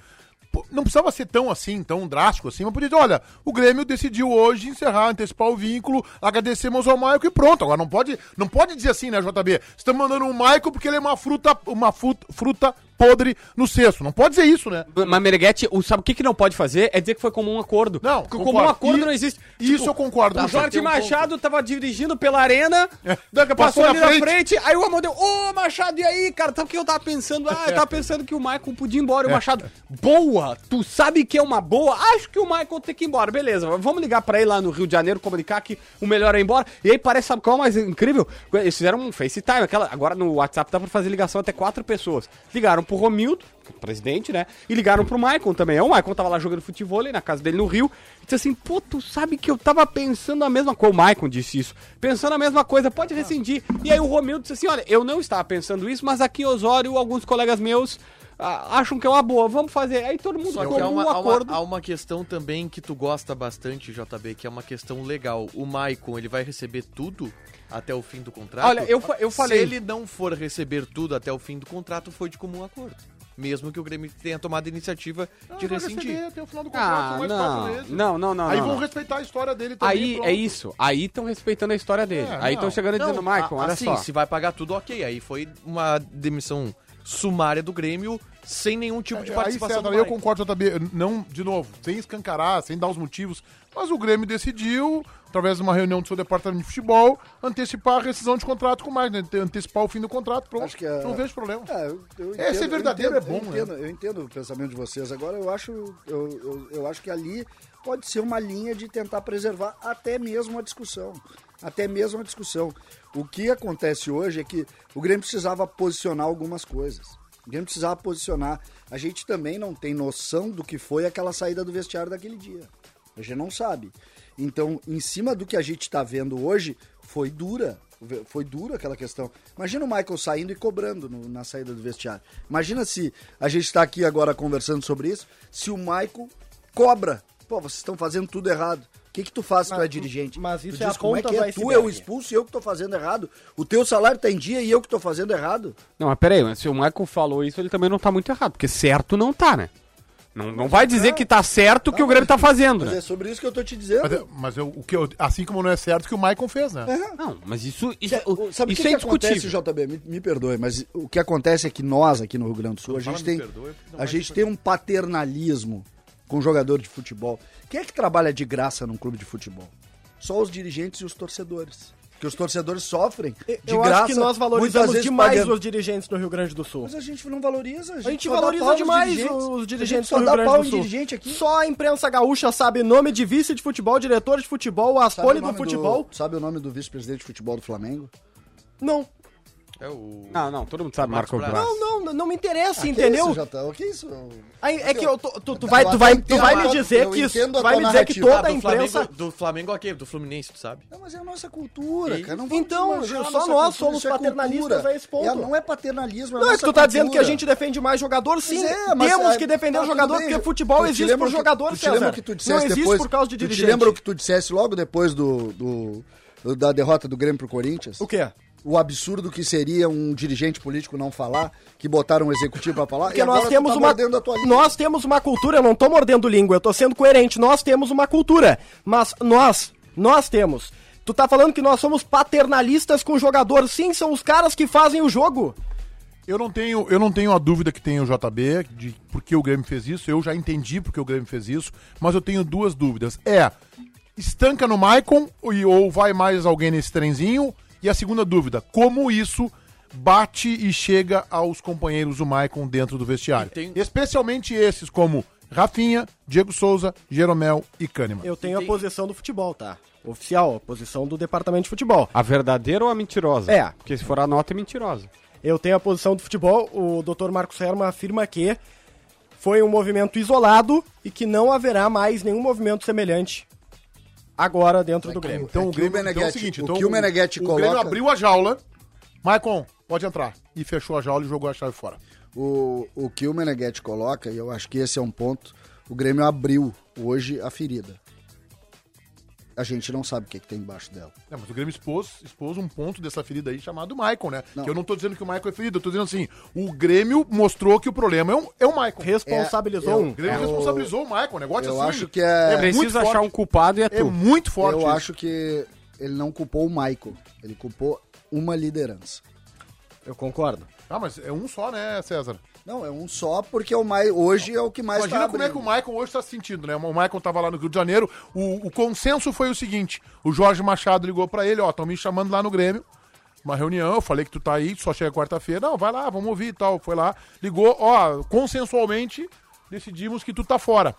não precisava ser tão assim, tão drástico assim, mas podia dizer, olha, o Grêmio decidiu hoje encerrar, antecipar o vínculo, agradecemos ao Maicon e pronto. Agora não pode, não pode dizer assim, né, JB? Estamos mandando um Maicon porque ele é uma fruta, uma fruta, fruta podre no cesto. Não pode dizer isso, né? Mas Meneghetti, o, sabe o que, que não pode fazer? É dizer que foi como um acordo. Não, Porque concordo. como um acordo E- não existe. Isso eu concordo. O Jorge tem um Machado tava dirigindo pela arena, daqui, Passou passou, na ali na frente. frente, aí o Amor deu, ô Machado, e aí, cara? Sabe o que eu tava pensando? Ah, eu tava pensando que o Michael podia ir embora. E o Machado, boa, tu sabe que é uma boa? Acho que o Michael tem que ir embora. Beleza, vamos ligar pra ele lá no Rio de Janeiro, comunicar que o melhor é ir embora. E aí parece, sabe qual é o mais incrível? Eles fizeram um FaceTime, aquela, agora no WhatsApp dá pra fazer ligação até quatro pessoas. Ligaram pro Romildo, é presidente, né? E ligaram pro Maicon também. O Maicon tava lá jogando futebol na casa dele no Rio. E disse assim, pô, tu sabe que eu tava pensando a mesma coisa. O Maicon disse isso. Pensando a mesma coisa, pode rescindir. E aí o Romildo disse assim, olha, eu não estava pensando isso, mas aqui em Osório, alguns colegas meus acham que é uma boa, vamos fazer. Aí todo mundo Só que há num uma, há, uma, acordo. há uma questão também que tu gosta bastante, JB, que é uma questão legal. O Maicon, ele vai receber tudo até o fim do contrato? Olha, eu eu falei- Se ele não for receber tudo até o fim do contrato, foi de comum acordo. Mesmo que o Grêmio tenha tomado a iniciativa de vai rescindir. receber até o final do contrato, Ah, mais quatro não, meses. não, não, não. Aí não, vão não. respeitar a história dele também. Aí pronto. é isso. Aí estão respeitando a história dele. É, aí estão não. chegando e dizendo, Maicon, a- olha assim, só. se vai pagar tudo, ok. Aí foi uma demissão sumária do Grêmio, sem nenhum tipo de Aí, participação César, do eu concordo, JB, não, de novo, sem escancarar, sem dar os motivos, mas o Grêmio decidiu, através de uma reunião do seu departamento de futebol, antecipar a rescisão de contrato com mais, né? antecipar o fim do contrato, pronto, Acho que é- não vejo problema. É, eu, eu É, ser verdadeiro eu entendo, é bom, eu entendo, eu entendo o pensamento de vocês. Agora, eu acho, eu, eu, eu acho que ali pode ser uma linha de tentar preservar até mesmo a discussão. Até mesmo a discussão. O que acontece hoje é que o Grêmio precisava posicionar algumas coisas. O Grêmio precisava posicionar. A gente também não tem noção do que foi aquela saída do vestiário daquele dia. A gente não sabe. Então, em cima do que a gente está vendo hoje, foi dura. Foi dura aquela questão. Imagina o Michael saindo e cobrando no- na saída do vestiário. Imagina se a gente está aqui agora conversando sobre isso, se o Michael cobra. Pô, vocês estão fazendo tudo errado. O que, que tu faz se tu é dirigente? mas Tu isso diz é a como é que é? Tu é o expulso e eu que tô fazendo errado. O teu salário tá em dia e eu que tô fazendo errado. Não, mas peraí, mas se o Michael falou isso, ele também não tá muito errado, porque certo não tá, né? Não, não vai dizer que tá certo o que o Grêmio tá fazendo, Mas né? é sobre isso que eu tô te dizendo. Mas, eu- mas eu, o que eu- assim como não é certo o que o Maicon fez, né? Não, mas isso, isso, O- Sabe o isso que, é que acontece, indiscutível. JB? Me, me perdoe, mas o que acontece é que nós, aqui no Rio Grande do Sul, a gente tem, a gente tem um paternalismo com jogador de futebol. Quem é que trabalha de graça num clube de futebol? Só os dirigentes e os torcedores. Porque os torcedores sofrem de Eu graça. acho que nós valorizamos demais pagando. os dirigentes do Rio Grande do Sul. Mas a gente não valoriza. A gente, A gente valoriza demais dirigentes. os A gente dirigentes só do Rio Grande do Sul. dirigente aqui. Só a imprensa gaúcha sabe nome de vice de futebol, diretor de futebol, as folhas do futebol. Sabe o nome do vice-presidente de futebol do Flamengo? Não. É o. Não, não, todo mundo sabe Marco Braz. Braz. Não, não, não me interessa, Que entendeu? isso, Jota? O que é isso? Aí, é que eu, tô- tu, tu vai, tu vai, tu vai me dizer Eu que isso, a tu vai me dizer que toda a Ah, do Flamengo, imprensa do Flamengo aqui, do Fluminense, tu sabe? Não, mas é a nossa cultura, E- cara. Não Então, a só nós cultura, somos isso é paternalistas a esse ponto. É, não é paternalismo, é a Não, é nossa que tu tá dizendo que a gente defende mais jogador, sim. É, mas, Temos é, que defender tá, o jogador, porque futebol Tu te existe por que- jogador, tu César. lembra que tu Não existe por causa de tu dirigente. te lembra o que tu dissesse logo depois do- da derrota do Grêmio pro Corinthians? O quê? O absurdo que seria um dirigente político não falar, que botaram um executivo pra falar, Porque e nós temos tá uma mordendo a tua língua. nós temos uma cultura, eu não tô mordendo língua, eu tô sendo coerente. Nós temos uma cultura, mas nós, nós temos. Tu tá falando que nós somos paternalistas com o jogador? Sim, são os caras que fazem o jogo. Eu não tenho, eu não tenho a dúvida que tem o JB de por que o Grêmio fez isso. Eu já entendi por que o Grêmio fez isso, mas eu tenho duas dúvidas. É, estanca no Maicon ou vai mais alguém nesse trenzinho? E a segunda dúvida, como isso bate e chega aos companheiros do Maicon dentro do vestiário? Tem- Especialmente esses como Rafinha, Diego Souza, Jeromel e Kahneman. Eu tenho a posição do futebol, tá? Oficial, a posição do departamento de futebol. A verdadeira ou a mentirosa? É. Porque se for a nota, é mentirosa. Eu tenho a posição do futebol. O Dr. Marcos Herman afirma que foi um movimento isolado e que não haverá mais nenhum movimento semelhante agora dentro do Grêmio. Então É o que Grêmio o Meneghetti- então é o seguinte, o então, que o Meneghetti o Grêmio coloca- abriu a jaula. Maicon, pode entrar. E fechou a jaula e jogou a chave fora. O, o que o Meneghetti coloca, e eu acho que esse é um ponto, o Grêmio abriu hoje a ferida. A gente não sabe o que, que tem embaixo dela. É, mas o Grêmio expôs, expôs um ponto dessa ferida aí chamado Maicon, né? Não. Que eu não tô dizendo que o Maicon é ferido, eu tô dizendo assim, o Grêmio mostrou que o problema é, um, é o Maicon. Responsabilizou É, eu-. O Grêmio eu- responsabilizou o Maicon, o negócio eu assim. acho que é- muito Precisa achar um culpado e é É tu. muito forte. eu isso. acho que ele não culpou o Michael, ele culpou uma liderança. Eu concordo. Ah, mas é um só, né, César? Não, é um só porque é o mais, hoje é o que mais Imagina tá como é que o. Maicon hoje tá se sentindo, né? O Maicon tava lá no Rio de Janeiro, o, o consenso foi o seguinte, o Jorge Machado ligou pra ele, ó, estão me chamando lá no Grêmio, uma reunião, eu falei que tu tá aí, só chega quarta-feira, não, vai lá, vamos ouvir e tal, foi lá, ligou, ó, consensualmente decidimos que tu tá fora.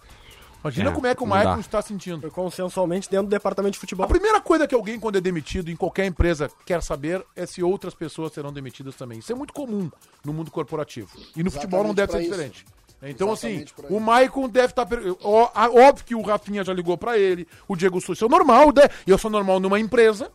Imagina É, como é que o dá. está sentindo. Foi consensualmente dentro do departamento de A futebol. primeira coisa que alguém, quando é demitido em qualquer empresa, quer saber é se outras pessoas serão demitidas também. Isso é muito comum no mundo corporativo. E no futebol não deve ser isso. diferente. Então, Exatamente assim, o Maicon deve estar. Óbvio que o Rafinha já ligou pra ele, o Diego Souza. Isso é normal, né? E eu sou normal numa empresa,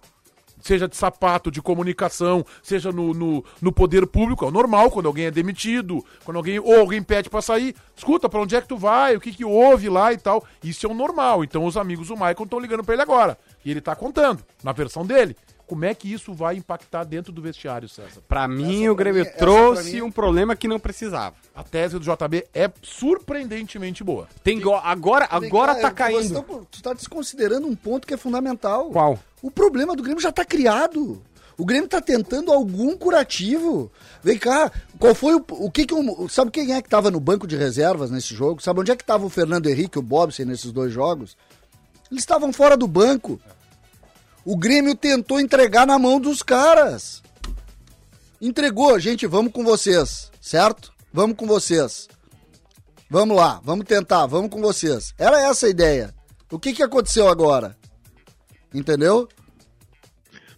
seja de sapato, de comunicação, seja no, no, no poder público. É normal quando alguém é demitido, quando alguém. Ou alguém pede pra sair. Escuta, pra onde é que tu vai? O que que houve lá e tal. Isso é o normal. Então os amigos do Maicon estão ligando pra ele agora. E ele tá contando, na versão dele. Como é que isso vai impactar dentro do vestiário, César? Pra mim, Essa o Grêmio mim- essa trouxe mim- um problema que não precisava. A tese do JB é surpreendentemente boa. Tem go- agora Vem agora cá, tá eu- caindo. você tá- Tu tá desconsiderando um ponto que é fundamental. Qual? O problema do Grêmio já tá criado. O Grêmio tá tentando algum curativo. Vem cá, qual foi o. o que que o- sabe quem é que tava no banco de reservas nesse jogo? Sabe onde é que tava o Fernando Henrique e o Bobson nesses dois jogos? Eles estavam fora do banco. O Grêmio tentou entregar na mão dos caras. Entregou, gente, vamos com vocês, certo? Vamos com vocês. Vamos lá, vamos tentar, vamos com vocês. Era essa a ideia. O que, que aconteceu agora? Entendeu?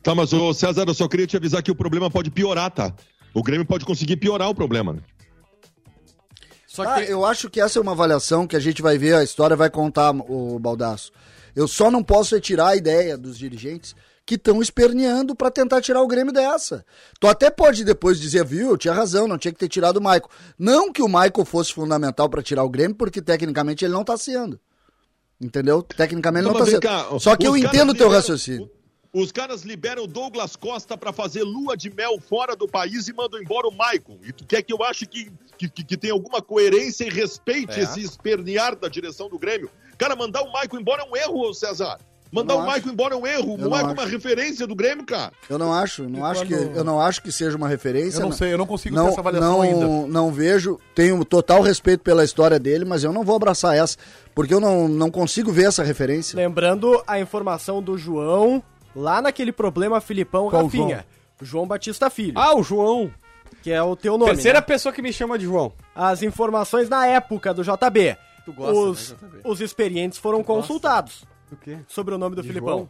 Tá, mas ô César, eu só queria te avisar que o problema pode piorar, tá? O Grêmio pode conseguir piorar o problema, né? Só que Ah, tem- eu acho que essa é uma avaliação que a gente vai ver, a história vai contar, o Baldaço. Eu só não posso retirar a ideia dos dirigentes que estão esperneando pra tentar tirar o Grêmio dessa. Tu até pode depois dizer, viu, eu tinha razão, não tinha que ter tirado o Michael. Não que o Michael fosse fundamental pra tirar o Grêmio, porque tecnicamente ele não tá sendo. Entendeu? Tecnicamente ele Não, não, tá mas vem sendo. cá, Só que eu entendo o teu raciocínio. Os caras liberam o Douglas Costa pra fazer lua de mel fora do país e mandam embora o Maicon. E tu quer que eu ache que, que, que, que tem alguma coerência e respeite É. esse espernear da direção do Grêmio? Cara, mandar o Maicon embora é um erro, ô César. Mandar o não Maicon embora é um erro. Eu O não Maicon é uma referência do Grêmio, cara. Eu não acho, não E acho que, quando- eu não acho que seja uma referência. Eu não sei, eu não consigo não, ter essa avaliação não, ainda. Não vejo, tenho total respeito pela história dele, mas eu não vou abraçar essa, porque eu não, não consigo ver essa referência. Lembrando a informação do João, lá naquele problema Filipão Qual Rafinha. João? Batista Filho, Ah, o João. que é o teu nome. Terceira né? pessoa que me chama de João. As informações na época do JB. Tu gosta, os, né, os experientes foram consultados O quê? sobre o nome do De Filipão. João?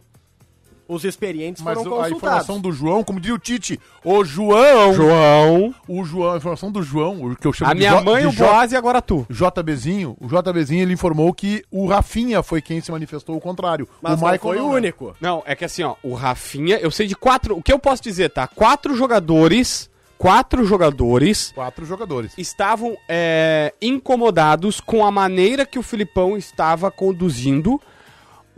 Os experientes Mas foram o- a consultados. informação do João, como diria o Tite, o João, João. o João, a informação do João, o que eu chamo A de minha Jo- mãe, o Boaz e agora tu. JBzinho, o JBzinho ele informou que o Rafinha foi quem se manifestou o contrário. Mas o não Michael foi o não, né? único. Não, é que assim, ó, o Rafinha, eu sei de quatro. O que eu posso dizer, tá? Quatro jogadores. Quatro jogadores Quatro jogadores. estavam é, incomodados com a maneira que o Filipão estava conduzindo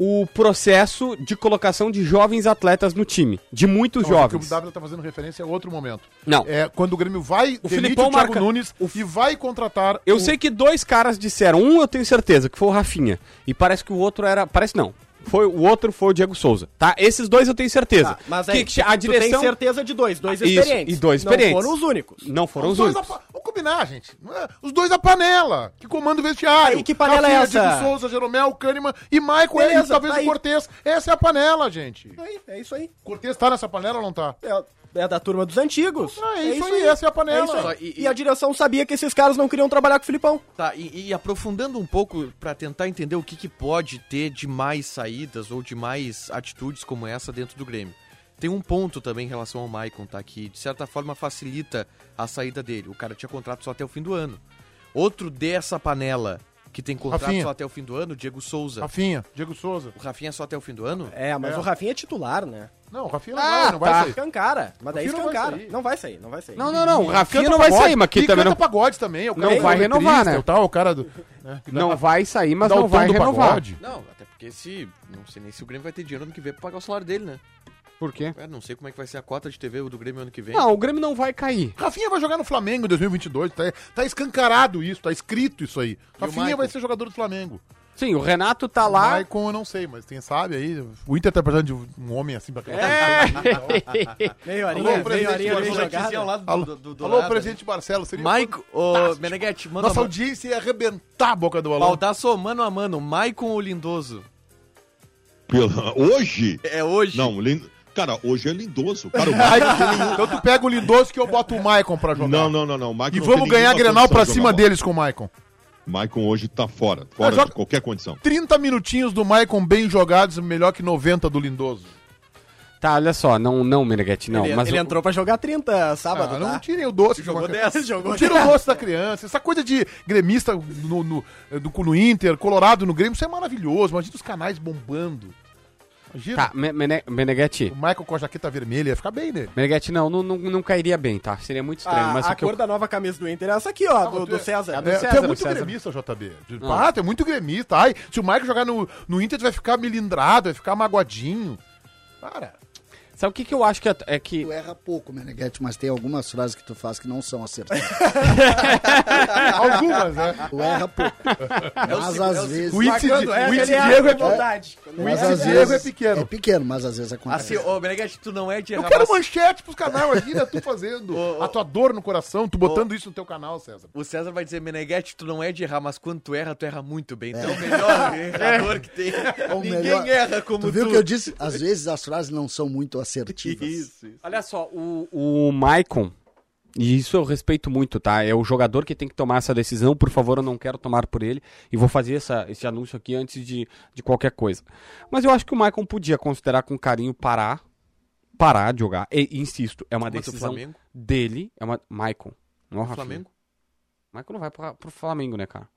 o processo de colocação de jovens atletas no time. De muitos Não, jovens. O que o W tá fazendo referência é outro momento. Não. É quando o Grêmio vai, O Filipão o Thiago marca- Nunes e vai contratar Eu o- sei que dois caras disseram, um eu tenho certeza, que foi o Rafinha. E parece que o outro era. Parece não. Foi, o outro foi o Diego Souza, tá? Esses dois eu tenho certeza. Tá, mas que, aí, que a tu tem direção certeza de dois, dois Isso, experientes. e dois experientes. Não foram os únicos. não foram Os os dois únicos. da Vamos combinar, gente. É- Os dois da panela, que comanda o vestiário. Aí, que panela é essa? Diego Souza, Jeromel, Kahneman e Michael Beleza, e talvez tá o. Cortez. Essa é a panela, gente. É isso aí, é isso aí. Cortez tá nessa panela ou não tá? É, é da turma dos antigos. Ah, é isso aí, essa é a panela. isso aí. Só- e- E, a direção sabia que esses caras não queriam trabalhar com o Filipão. Tá, e, e aprofundando um pouco pra tentar entender o que, que pode ter de mais saídas ou de mais atitudes como essa dentro do Grêmio. Tem um ponto também em relação ao Maicon, tá? Que de certa forma facilita a saída dele. O cara tinha contrato só até o fim do ano. Outro dessa panela que tem contrato Rafinha. só até o fim do ano, Diego Souza. Rafinha, Diego Souza. O Rafinha é só até o fim do ano? É, mas É. o Rafinha é titular, né? Não, o Rafinha não Ah, vai, não vai tá. sair. Escancara. Mas daí não vai escancara. sair. Não vai sair, não vai sair. Não, não, não. O Rafinha Canta não vai pagode, sair, mas aqui também canta não, pagode também. O Não vai é renovar, né? o Tal, o cara do... né, não vai sair, mas não vai renovar. pagode. Não, até porque se. Não sei nem se o Grêmio vai ter dinheiro ano que vem pra pagar o salário dele, né? Por quê? É, não sei como é que vai ser a cota de TV do Grêmio ano que vem. Não, o Grêmio não vai cair. Rafinha vai jogar no Flamengo em 2022. Tá, tá escancarado isso, tá escrito isso aí. o Rafinha vai ser jogador do Flamengo. Sim, o Renato tá O lá. Maicon eu não sei, mas quem sabe aí. O Inter tá precisando de um homem assim pra É. Meio Alô, meio presidente jogada. Alô, Alô presidente Marcelo. Seria Maico, ô. Meneghete, manda Nossa audiência ia arrebentar a boca do balão. Baldasso, mano a mano, Maicon ou Lindoso? Pela- Hoje? É hoje? Não, lin- cara, hoje é lindoso. Cara, o Michael não tem nenhum... Então tu pega o Lindoso que eu boto o Maicon pra jogar. Não, não, não, não. O Michael E não vamos ganhar Grenal pra de cima deles com o Maicon. Maicon hoje tá fora. Fora de qualquer condição. 30 minutinhos do Maicon bem jogados, melhor que 90 do Lindoso. Tá, olha só, não, não, Meneghete, não. ele mas ele o- entrou pra jogar 30 sábado, Ah, não tá? tirem o doce. Jogou uma- 10, jogou Não tira o doce da criança. Essa coisa de gremista no, no, do- no Inter, Colorado no Grêmio, isso é maravilhoso. Imagina os canais bombando. Imagina. Tá, Me- Mene- Meneghetti. O Michael com a jaqueta vermelha ia ficar bem, né? Meneghetti, não, não, não, não cairia bem, tá? Seria muito estranho. A, mas a que eu- cor da nova camisa do Inter é essa aqui, ó, do, do é- César. é do É, tu César, é muito César. gremista, JB. Ah, tu é muito gremista. Ai, se o Michael jogar no, no Inter, tu vai ficar melindrado, vai ficar magoadinho. Para. Sabe o que, que eu acho que é, é que. Tu erra pouco, Meneghete, mas tem algumas frases que tu faz que não são acertadas. Algumas, né? Tu erra pouco. Mas às vezes. O índice, de- essa, o índice ele de erra erro é, vontade. o índice às de erro é pequeno. É pequeno, mas às vezes acontece. Assim, ô Meneghete, tu não é de Eu errar, quero mas- manchete pros canais aqui, né? Tu fazendo. Ô, ô. a tua dor no coração, tu botando isso no teu canal, César. O César vai dizer, Meneghete, tu não é de errar, mas quando tu erra, tu erra muito bem. Tu é, o É. melhor errador que tem. Ninguém melhor, erra como Tu tu. viu o que eu disse? Às vezes as frases não são muito assertivas. Isso, isso. Olha só, o, o Maicon, e isso eu respeito muito, tá? É o jogador que tem que tomar essa decisão. Por favor, eu não quero tomar por ele. E vou fazer essa, esse anúncio aqui antes de, de qualquer coisa. Mas eu acho que o Maicon podia considerar com carinho parar. Parar de jogar. E, insisto, é uma decisão Flamengo? dele. É uma. Maicon. Não é o Rafinha. Flamengo? Maicon não vai pra, pro Flamengo, né, cara?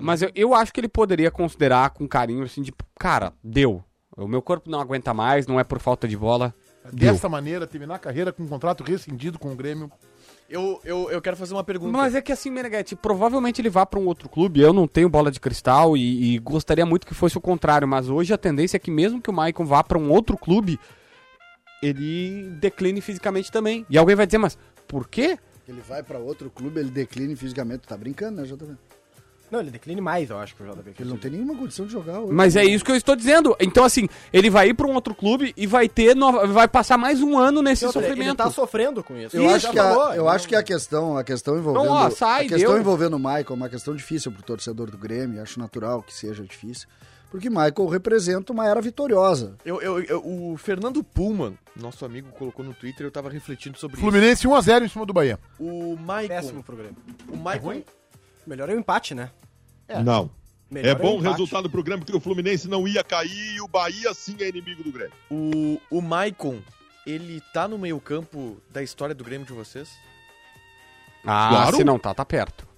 Mas eu, eu acho que ele poderia considerar com carinho, assim, de, cara, deu. O meu corpo não aguenta mais, não é por falta de bola. Deu. Dessa maneira, terminar a carreira com um contrato rescindido com o Grêmio. Eu, eu, eu quero fazer uma pergunta. Mas é que assim, Meneghetti, provavelmente ele vá pra um outro clube. Eu não tenho bola de cristal e, e gostaria muito que fosse o contrário. Mas hoje a tendência é que mesmo que o Maicon vá pra um outro clube, ele decline fisicamente também. E alguém vai dizer, mas por quê? Ele vai pra outro clube, ele declina fisicamente. Tu tá brincando, né, JB? Não, ele decline mais, eu acho, que o JB. Ele não tem nenhuma condição de jogar hoje. Mas é isso que eu estou dizendo. Então, assim, ele vai ir pra um outro clube e vai ter nova- vai passar mais um ano nesse Ele sofrimento. tá sofrendo com isso. Eu, Ele acho que, a, eu não- acho que a questão, a questão envolvendo, Não, ó, sai, a questão deu. envolvendo o Michael é uma questão difícil pro torcedor do Grêmio, acho natural que seja difícil, porque Michael representa uma era vitoriosa. Eu, eu- eu- o Fernando Pullman, nosso amigo, colocou no Twitter, eu tava refletindo sobre Fluminense 1x0 em cima do Bahia. isso. O Maicon. Péssimo programa. O Maicon. Melhor é o empate, né? Não. Melhor é é o bom empate. resultado pro Grêmio, porque o Fluminense não ia cair e o Bahia sim é inimigo do Grêmio. O, o Maicon, ele tá no meio campo da história do Grêmio de vocês? Ah, Claro. se não tá, tá perto.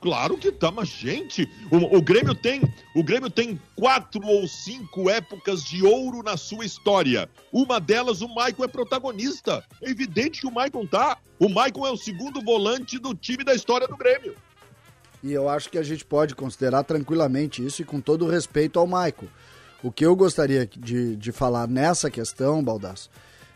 Claro que tá, mas gente, o, o Grêmio tem, o Grêmio tem quatro ou cinco épocas de ouro na sua história. Uma delas, o Maicon é protagonista. É evidente que o Maicon tá. O Maicon é o segundo volante do time da história do Grêmio. E eu acho que a gente pode considerar tranquilamente isso e com todo o respeito ao Maico. O que eu gostaria de, de falar nessa questão, Baldasso,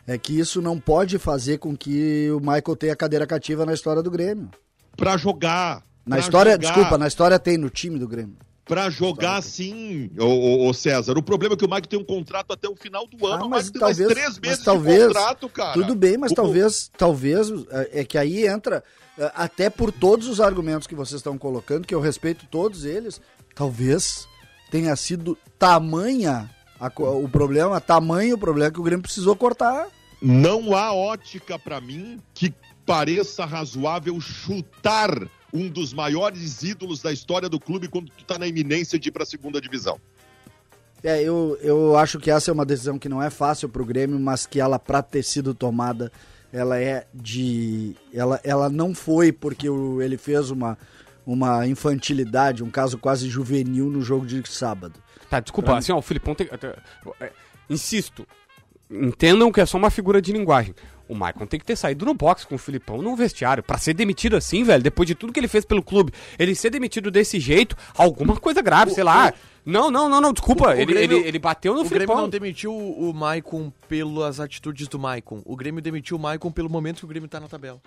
é que isso não pode fazer com que o Michael tenha cadeira cativa na história do Grêmio. Pra jogar. Na história, jogar. desculpa, na história tem no time do Grêmio. Pra jogar sim, ô, César. O problema é que o Maicon tem um contrato até o final do ano. Ah, o mas talvez- mais três meses talvez- de contrato, cara. Tudo bem, mas O- talvez, talvez é é que aí entra é, até por todos os argumentos que vocês estão colocando, que eu respeito todos eles, talvez tenha sido tamanha a o problema, tamanho o problema que o Grêmio precisou cortar. Não há ótica pra mim que pareça razoável chutar um dos maiores ídolos da história do clube quando tu tá na iminência de ir pra segunda divisão. É, eu, eu acho que essa é uma decisão que não é fácil pro Grêmio, mas que ela, pra ter sido tomada, ela é de. Ela, ela não foi porque o- ele fez uma, uma infantilidade, um caso quase juvenil no jogo de sábado. Tá, desculpa, assim, ó, o Filipão tem. é, Insisto, entendam que é só uma figura de linguagem. O Maicon tem que ter saído no box com o Filipão no vestiário. Pra ser demitido assim, velho, depois de tudo que ele fez pelo clube, ele ser demitido desse jeito, alguma coisa grave, sei lá. Não, não, não, não, desculpa. O- o ele, Grêmio- ele, ele bateu no o Grêmio Filipão. não demitiu o Maicon pelas atitudes do Maicon. O Grêmio demitiu o Maicon pelo momento que o Grêmio tá na tabela.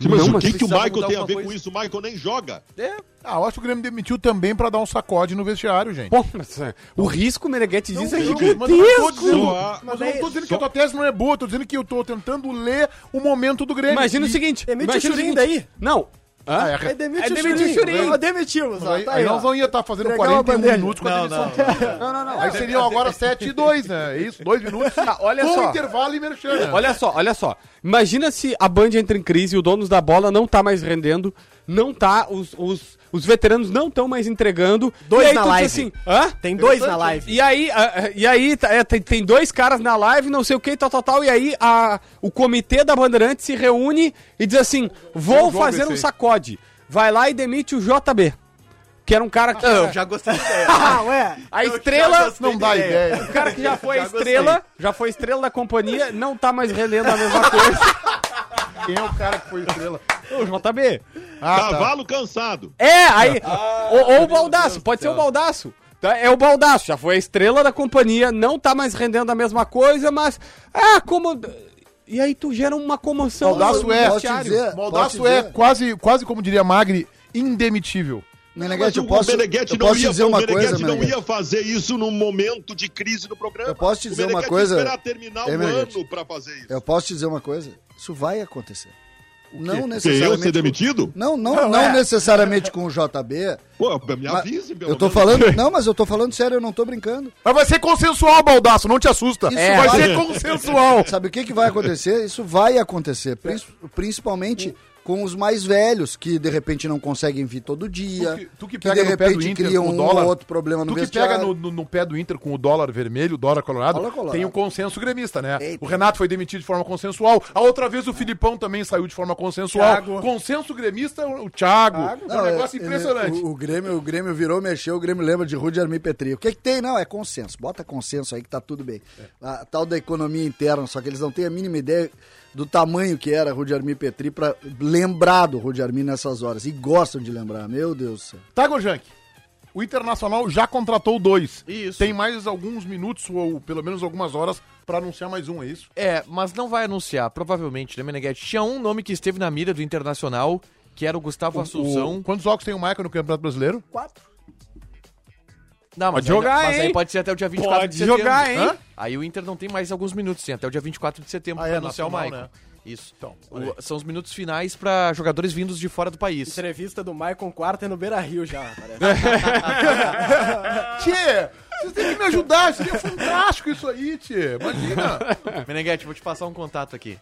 Sim, mas Não, o mas que, que o Michael tem a ver coisa. com isso? O Michael nem joga. É, Ah, eu acho que o Grêmio demitiu também pra dar um sacode no vestiário, gente. Pô, mas, é, o risco, Meneghete diz, é Não, gigantesco. mas eu não tô dizendo, mas eu não tô dizendo que a tua tese não é boa, eu tô dizendo que eu tô tentando ler o momento do Grêmio. Imagina E- o seguinte. O imagina Churin seguinte. daí. Não. Hã? Ah, é, Aí demite É o demite o Churin. Churin. Ó, Demitimos, ó. aí, Tá aí aí, nós não ia estar fazendo Entregar uma 41 bandeira. minutos com a demissão. não, Não, não, não. Aí seriam agora 7 e 2, né? É isso, 2 minutos. olha com só. intervalo e merchan. né? Olha só, olha só. Imagina se a Band entra em crise e o donos da bola não tá mais rendendo, não tá, os, os, os veteranos não estão mais entregando. Dois e aí na live. assim, hã? Tem dois na live. E aí, ah, ah, e aí tá, é, tem, tem dois caras na live, não sei o que, tal, tal, tal, e aí a, o comitê da Bandeirante se reúne e diz assim, vou fazer um sacode. Vai lá e demite o JB. Que era um cara que... eu já gostei da ideia. Ah, ué. A Eu estrela... gostei Não dá ideia. O cara que já foi Já estrela, já foi estrela da companhia, não tá mais rendendo a mesma coisa. Quem é o cara que foi estrela? O JB. Ah, tá. Cavalo cansado. É, aí. ou, ou o Baldaço, pode ser o Baldaço. Tá? É o Baldaço, já foi a estrela da companhia, não tá mais rendendo a mesma coisa, mas. Ah, como. E aí tu gera uma comoção. Baldaço é. Dizer? Baldaço é quase, quase como diria Magri, indemitível. Meneghete, eu posso, o não ia, dizer uma coisa, não Meneghete. ia fazer isso num momento de crise no programa. Eu posso te dizer o uma coisa? ia esperar terminar Meneghetti. ano pra fazer isso. Eu posso te dizer uma coisa? Isso vai acontecer. Não Que eu necessariamente. ser demitido? Não, não, não, necessariamente com o JB. Pô, me mas avise, pelo eu tô menos. falando. Não, mas eu tô falando sério, eu não tô brincando. Mas vai ser consensual, Baldaço, não te assusta. Isso vai vai- ser consensual. Sabe o que, que vai acontecer? Isso vai acontecer. prin- Principalmente com os mais velhos, que de repente não conseguem vir todo dia. Tu que- tu que que, pega de no pé do repente Inter o um dólar, ou outro problema no Tu que vestiário. pega no, no- no pé do Inter com o dólar vermelho, o dólar colorado, Dólar colorado. tem o consenso gremista, né? Eita. O Renato foi demitido de forma consensual. A outra vez o Filipão também saiu de forma consensual. Thiago. Consenso gremista, o Thiago. É um Não, negócio é- é- impressionante. O, o Grêmio, o Grêmio virou, mexeu, o Grêmio lembra de Rudy Armin Petri. O que, que tem? Não, é consenso. Bota consenso aí que tá tudo bem. A tal da economia interna, só que eles não têm a mínima ideia do tamanho que era Rudy Armin Petri pra lembrar do Rudy Armin nessas horas. E gostam de lembrar, meu Deus do céu. Tá, Gojank. O Internacional já contratou dois. Isso. Tem mais alguns minutos, ou pelo menos algumas horas, pra anunciar mais um, é isso? É, mas não vai anunciar, provavelmente, né, Meneghetti? Tinha um nome que esteve na mira do Internacional, que era o Gustavo Assunção. O- quantos jogos tem o Michael no Campeonato Brasileiro? Quatro. Não, mas Pode aí- jogar, Mas aí hein? pode ser até o dia 24 Pode de setembro. jogar, hein? Hã? Aí o Inter não tem mais alguns minutos, sim, até o dia 24 de setembro Ah, pra é, anunciar o Maicon. né? Isso. Então, O- aí. são os minutos finais pra jogadores vindos de fora do país. Entrevista do Maicon Quarta no Beira Rio já, parece. Tchê, vocês têm que me ajudar, seria fantástico isso aí, Tchê. Imagina. Meneghetti, vou te passar um contato aqui.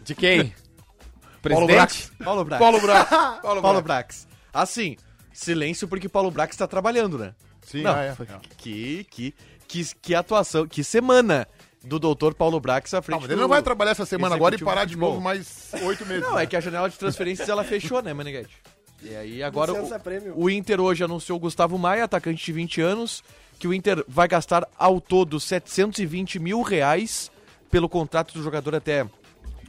De quem? Paulo Presidente? Brax. Paulo Brax. Paulo Brax. Paulo Paulo Brax. Brax. Assim, Silêncio porque Paulo Brax está trabalhando, né? Sim, Não, ah, é. que, que, que, que atuação, que semana do doutor Paulo Brax à frente Não, mas ele do não vai trabalhar essa semana agora e parar de novo mais oito meses. Não, né? é que a janela de transferências ela fechou, né, Meneghete? E aí agora o, o Inter hoje anunciou o Gustavo Maia, atacante de 20 anos, que o Inter vai gastar ao todo 720 mil reais pelo contrato do jogador até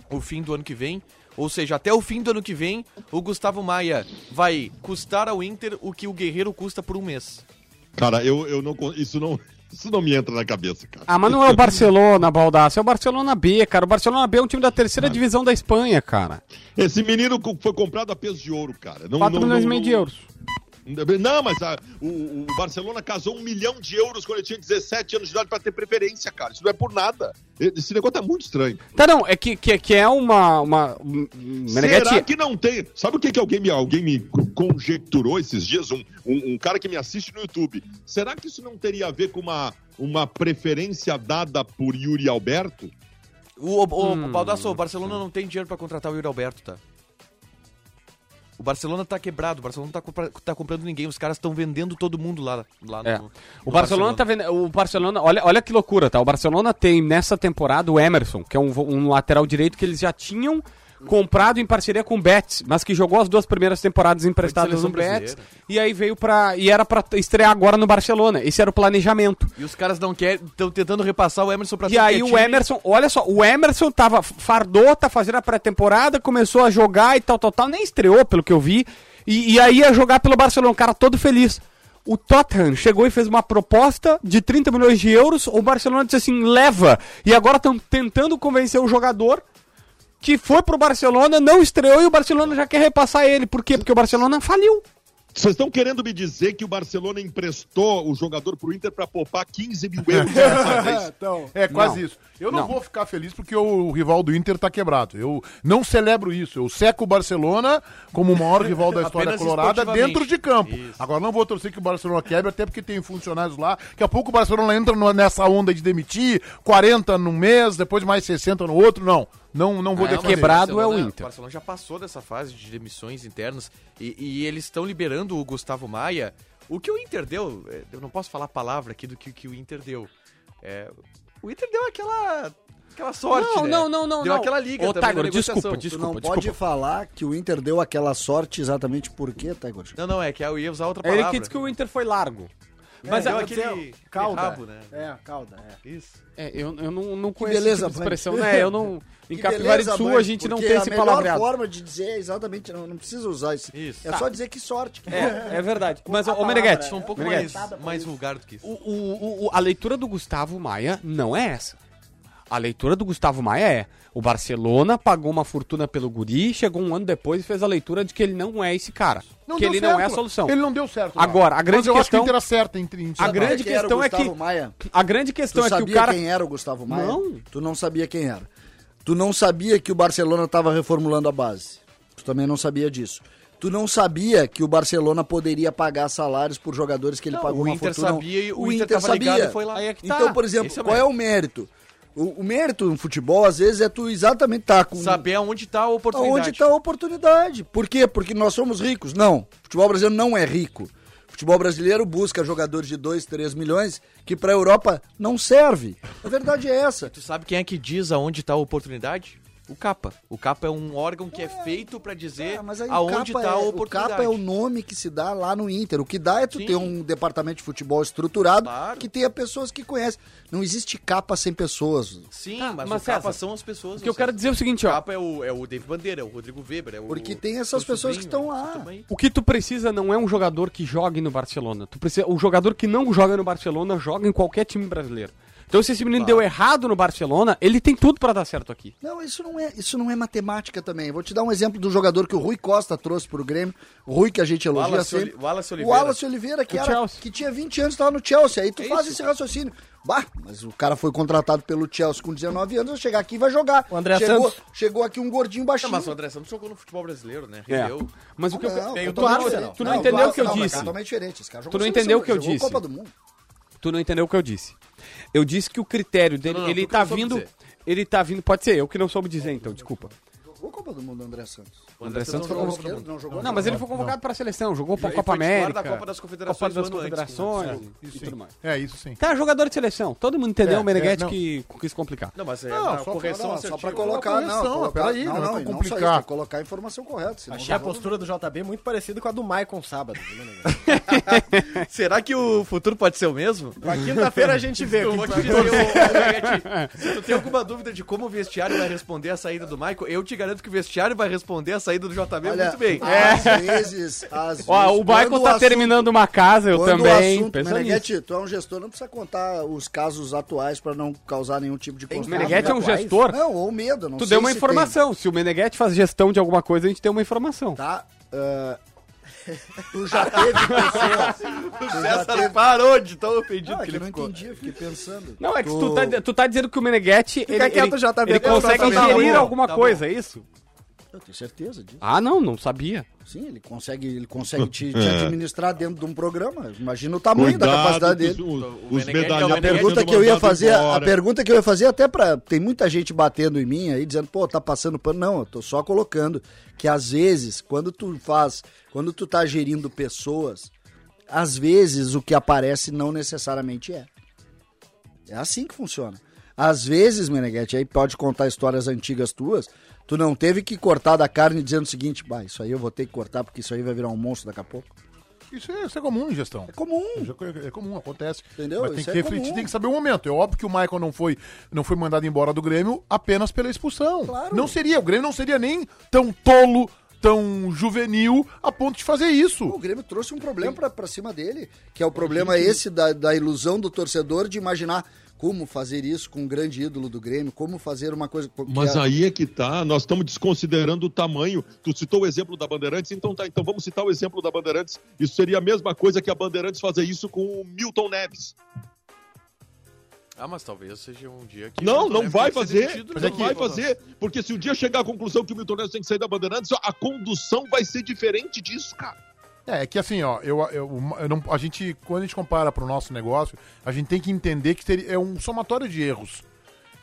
o fim do ano que vem. Ou seja, até o fim do ano que vem, o Gustavo Maia vai custar ao Inter o que o Guerreiro custa por um mês. Cara, eu, eu não. Isso não. Isso não me entra na cabeça, cara. Ah, mas não é o Barcelona, Baldaço, é o Barcelona B, cara. O Barcelona B é um time da terceira divisão da Espanha, cara. Esse menino foi comprado a peso de ouro, cara. Não, 4 não- milhões e meio de euros. Não, mas a- o, o Barcelona casou um milhão de euros quando ele tinha 17 anos de idade pra ter preferência, cara. Isso não é por nada. Esse negócio tá muito estranho. Tá, não, é que, que, que é uma. uma um, Meneghetti- Será que não tem? Sabe o que, que alguém, me, alguém me conjecturou esses dias? Um, um, um cara que me assiste no YouTube. Será que isso não teria a ver com uma, uma preferência dada por Yuri Alberto? O, o, o Hum. Baldasso, o Barcelona não tem dinheiro pra contratar o Yuri Alberto, tá? O Barcelona tá quebrado, o Barcelona não tá, tá comprando ninguém, os caras estão vendendo todo mundo lá, lá É. no, no O Barcelona tá vendo. O Barcelona, olha, olha que loucura, tá? O Barcelona tem nessa temporada o Emerson, que é um, um lateral direito que eles já tinham comprado em parceria com o Betis, mas que jogou as duas primeiras temporadas emprestadas no Betis. E aí veio pra. E era pra estrear agora no Barcelona. Esse era o planejamento. E os caras não querem, estão tentando repassar o Emerson pra E aí o. Emerson, olha só, o Emerson tava fardou, tá fazendo a pré-temporada, começou a jogar e tal, tal, tal, nem estreou, pelo que eu vi. E, e aí ia jogar pelo Barcelona, o cara todo feliz. O Tottenham chegou e fez uma proposta de 30 milhões de euros, o Barcelona disse assim, leva. E agora estão tentando convencer o jogador que foi pro Barcelona, não estreou e o Barcelona já quer repassar ele. Por quê? Porque o Barcelona faliu. Vocês estão querendo me dizer que o Barcelona emprestou o jogador pro Inter pra poupar 15 mil euros? Então, É quase Não. isso. Eu não, Não. vou ficar feliz porque o rival do Inter tá quebrado. Eu não celebro isso. Eu seco o Barcelona como o maior rival da história colorada dentro de campo. Isso. Agora não vou torcer que o Barcelona quebre, até porque tem funcionários lá. Daqui a pouco o Barcelona entra nessa onda de demitir 40 num mês, depois mais 60 no outro. Não. Não, não vou É, defender. quebrado é o Barcelona- Inter. O Barcelona já passou dessa fase de demissões internas e, e eles estão liberando o Gustavo Maia. O que o Inter deu, é, eu não posso falar a palavra aqui do que, que o Inter deu. É, o Inter deu aquela, aquela sorte, não, né? não, não, não, Deu não. aquela liga Ô, também Tiger, desculpa, negociação. Tu desculpa, não desculpa. pode falar que o Inter deu aquela sorte exatamente por quê, Tiger? Não, não, é que eu ia usar outra Ele palavra. que disse que o Inter foi largo. Mas É, eu aquele, cauda. rabo, né? É, cauda, é. Isso. É, eu, eu não, não conheço beleza, essa tipo expressão, né? Eu não. Em Capivari do Sul a gente não tem esse A melhor palavreado. forma de dizer é exatamente, não, não precisa usar isso. Isso. É Tá. só dizer que sorte. que É, é verdade. Mas, A ô, é. Sou um pouco mais, mais vulgar do que isso. o, o- o- a leitura do Gustavo Maia não é essa. A leitura do Gustavo Maia é: o Barcelona pagou uma fortuna pelo Guri, chegou um ano depois e fez a leitura de que ele não é esse cara. que deu ele não é a certo. solução. Ele não deu certo. não. Agora, a grande Mas eu acho que o questão- Inter acerta em, em A grande era o questão é Gustavo que- Maia? A grande Tu questão é que sabia o cara. quem era o Gustavo Maia? Não. Tu não sabia quem era. Tu não sabia que o Barcelona estava reformulando a base. Tu também não sabia disso. Tu não sabia que o Barcelona poderia pagar salários por jogadores que ele Não, pagou o uma Inter fortuna. sabia e o Inter e foi lá. Aí é que tá. Então, por exemplo, Esse é o qual é o mérito? O, o mérito no futebol, às vezes, é tu exatamente tá com... Saber aonde tá a oportunidade. Onde está a oportunidade? Por quê? Porque nós somos ricos? Não. O futebol brasileiro não é rico. O futebol brasileiro busca jogadores de 2, 3 milhões que para a Europa não serve. A verdade é essa. Tu sabe quem é que diz aonde tá a oportunidade? O Capa. O Capa é um órgão que é feito pra dizer Ah, mas aí o aonde capa, tá a é, o oportunidade. capa é o nome que se dá lá no Inter. O que dá é tu Sim. ter um departamento de futebol estruturado Claro. que tenha pessoas que conhecem. Não existe capa sem pessoas. Sim, Tá, mas, mas o Capa César, são as pessoas. O que eu quero dizer é o seguinte, O ó. Capa é o, é o David Bandeira, é o Rodrigo Weber, é o... Porque tem essas o pessoas que sobrinho, estão lá. isso também. O que tu precisa não é um jogador que jogue no Barcelona. Tu precisa, o jogador que não joga no Barcelona joga em qualquer time brasileiro. Então se esse menino deu errado no Barcelona, ele tem tudo pra dar certo aqui. Não, isso não é, isso não é matemática também. Vou te dar um exemplo do jogador que o Rui Costa trouxe pro Grêmio. O Rui que a gente elogia Wallace sempre. Oli- Wallace O Oliveira. Wallace Oliveira, que, Do era, Chelsea. que tinha 20 anos, estava no Chelsea. Aí tu É faz isso. esse raciocínio. Bah, mas o cara foi contratado pelo Chelsea com 19 anos, vai chegar aqui e vai jogar. O André chegou, Santos. chegou aqui um gordinho Não, baixinho. mas o André Santos jogou no futebol brasileiro, né? É. Mas o que eu, Não, eu- não, diferente. tu não Não, entendeu o que eu não, disse. totalmente diferente. Esse cara jogou Tu não entendeu o que eu disse. Copa do Mundo. Tu não entendeu o que eu disse. Eu disse que o critério dele, Não, não, ele tá vindo, dizer. ele tá vindo, pode ser, eu que não soube dizer então, desculpa. Jogou Copa do Mundo, André Santos. O André Santos foi não convocado. jogou no mundo. Não jogou? Não, mas ele foi convocado para a seleção, jogou pra Ele Copa América. da Copa das Confederações Copa das ano antes, Confederações Isso e tudo mais. É, isso sim. Tá, jogador de seleção. Todo mundo entendeu É, o Meneghetti é, que quis complicar. Não, mas é Não, a só- correção Não, só pra colocar, não, correção, colocar, peraí, não, não é complicar. colocar a informação correta. senão Achei a postura do JB muito parecida com a do Maicon sábado. Será que o futuro pode ser o mesmo? Na quinta-feira a gente vê. Eu vou te dizer, se tu tem alguma dúvida de como o vestiário vai responder a saída do Michael, eu te garanto que o vestiário vai responder a saída do JB Olha, muito bem. às vezes, às Ó, vezes, o Michael tá assunto- terminando uma casa, eu quando também. O assunto. Meneghetti, tu é um gestor, não precisa contar os casos atuais pra não causar nenhum tipo de O constrangimento. Meneghetti é um atuais? gestor. Não, ou medo, não Tu sei deu uma se informação. Se o Meneghetti faz gestão de alguma coisa, a gente tem uma informação. tem. Tá? ah, tu já teve pessoas... O já César teve... parou de tão ofendido Não, é que que eu ele não ficou. entendi, eu fiquei pensando. Não, é que tu, tá, tu tá dizendo que o Meneghetti ele, quieto, ele, ele tá bom, consegue bom, tá gerir bom, alguma tá coisa, é isso? Eu tenho certeza disso. Ah, não, não sabia. Sim, ele consegue, ele consegue te, te administrar dentro de um programa. Imagina o tamanho da Cuidado capacidade que dele. os, os, os medalhões é A pergunta sendo que eu ia fazer, a pergunta que eu ia fazer até pra. tem muita gente batendo em mim aí dizendo, pô, tá passando pano. Não, eu tô só colocando que às vezes, quando tu faz, quando tu tá gerindo pessoas, às vezes o que aparece não necessariamente é. É assim que funciona. Às vezes, Meneghetti, aí pode contar histórias antigas tuas, tu não teve que cortar da carne dizendo o seguinte, bah, isso aí eu vou ter que cortar porque isso aí vai virar um monstro daqui a pouco. Isso é, isso é comum em gestão. É comum. É comum, acontece. Entendeu? Mas tem Isso que é refletir, comum. tem que saber o momento. É óbvio que o Michael não foi, não foi mandado embora do Grêmio apenas pela expulsão. Claro. Não seria, o Grêmio não seria nem tão tolo, tão juvenil a ponto de fazer isso. O Grêmio trouxe um problema pra, pra cima dele, que é o problema esse da, da ilusão do torcedor de imaginar como fazer isso com um grande ídolo do Grêmio, como fazer uma coisa... que Mas é- aí é que tá, nós estamos desconsiderando o tamanho. Tu citou o exemplo da Bandeirantes, então tá, então vamos citar o exemplo da Bandeirantes. Isso seria a mesma coisa que a Bandeirantes fazer isso com o Milton Neves. Ah, mas talvez seja um dia que. Não, o não Neves vai que fazer, não né? vai fazer, porque se um dia chegar à conclusão que o Milton Neves tem que sair da Bandeirantes, a condução vai ser diferente disso, cara. É, é que assim, ó, eu, eu, eu não, a gente, quando a gente compara pro nosso negócio, a gente tem que entender que é um somatório de erros.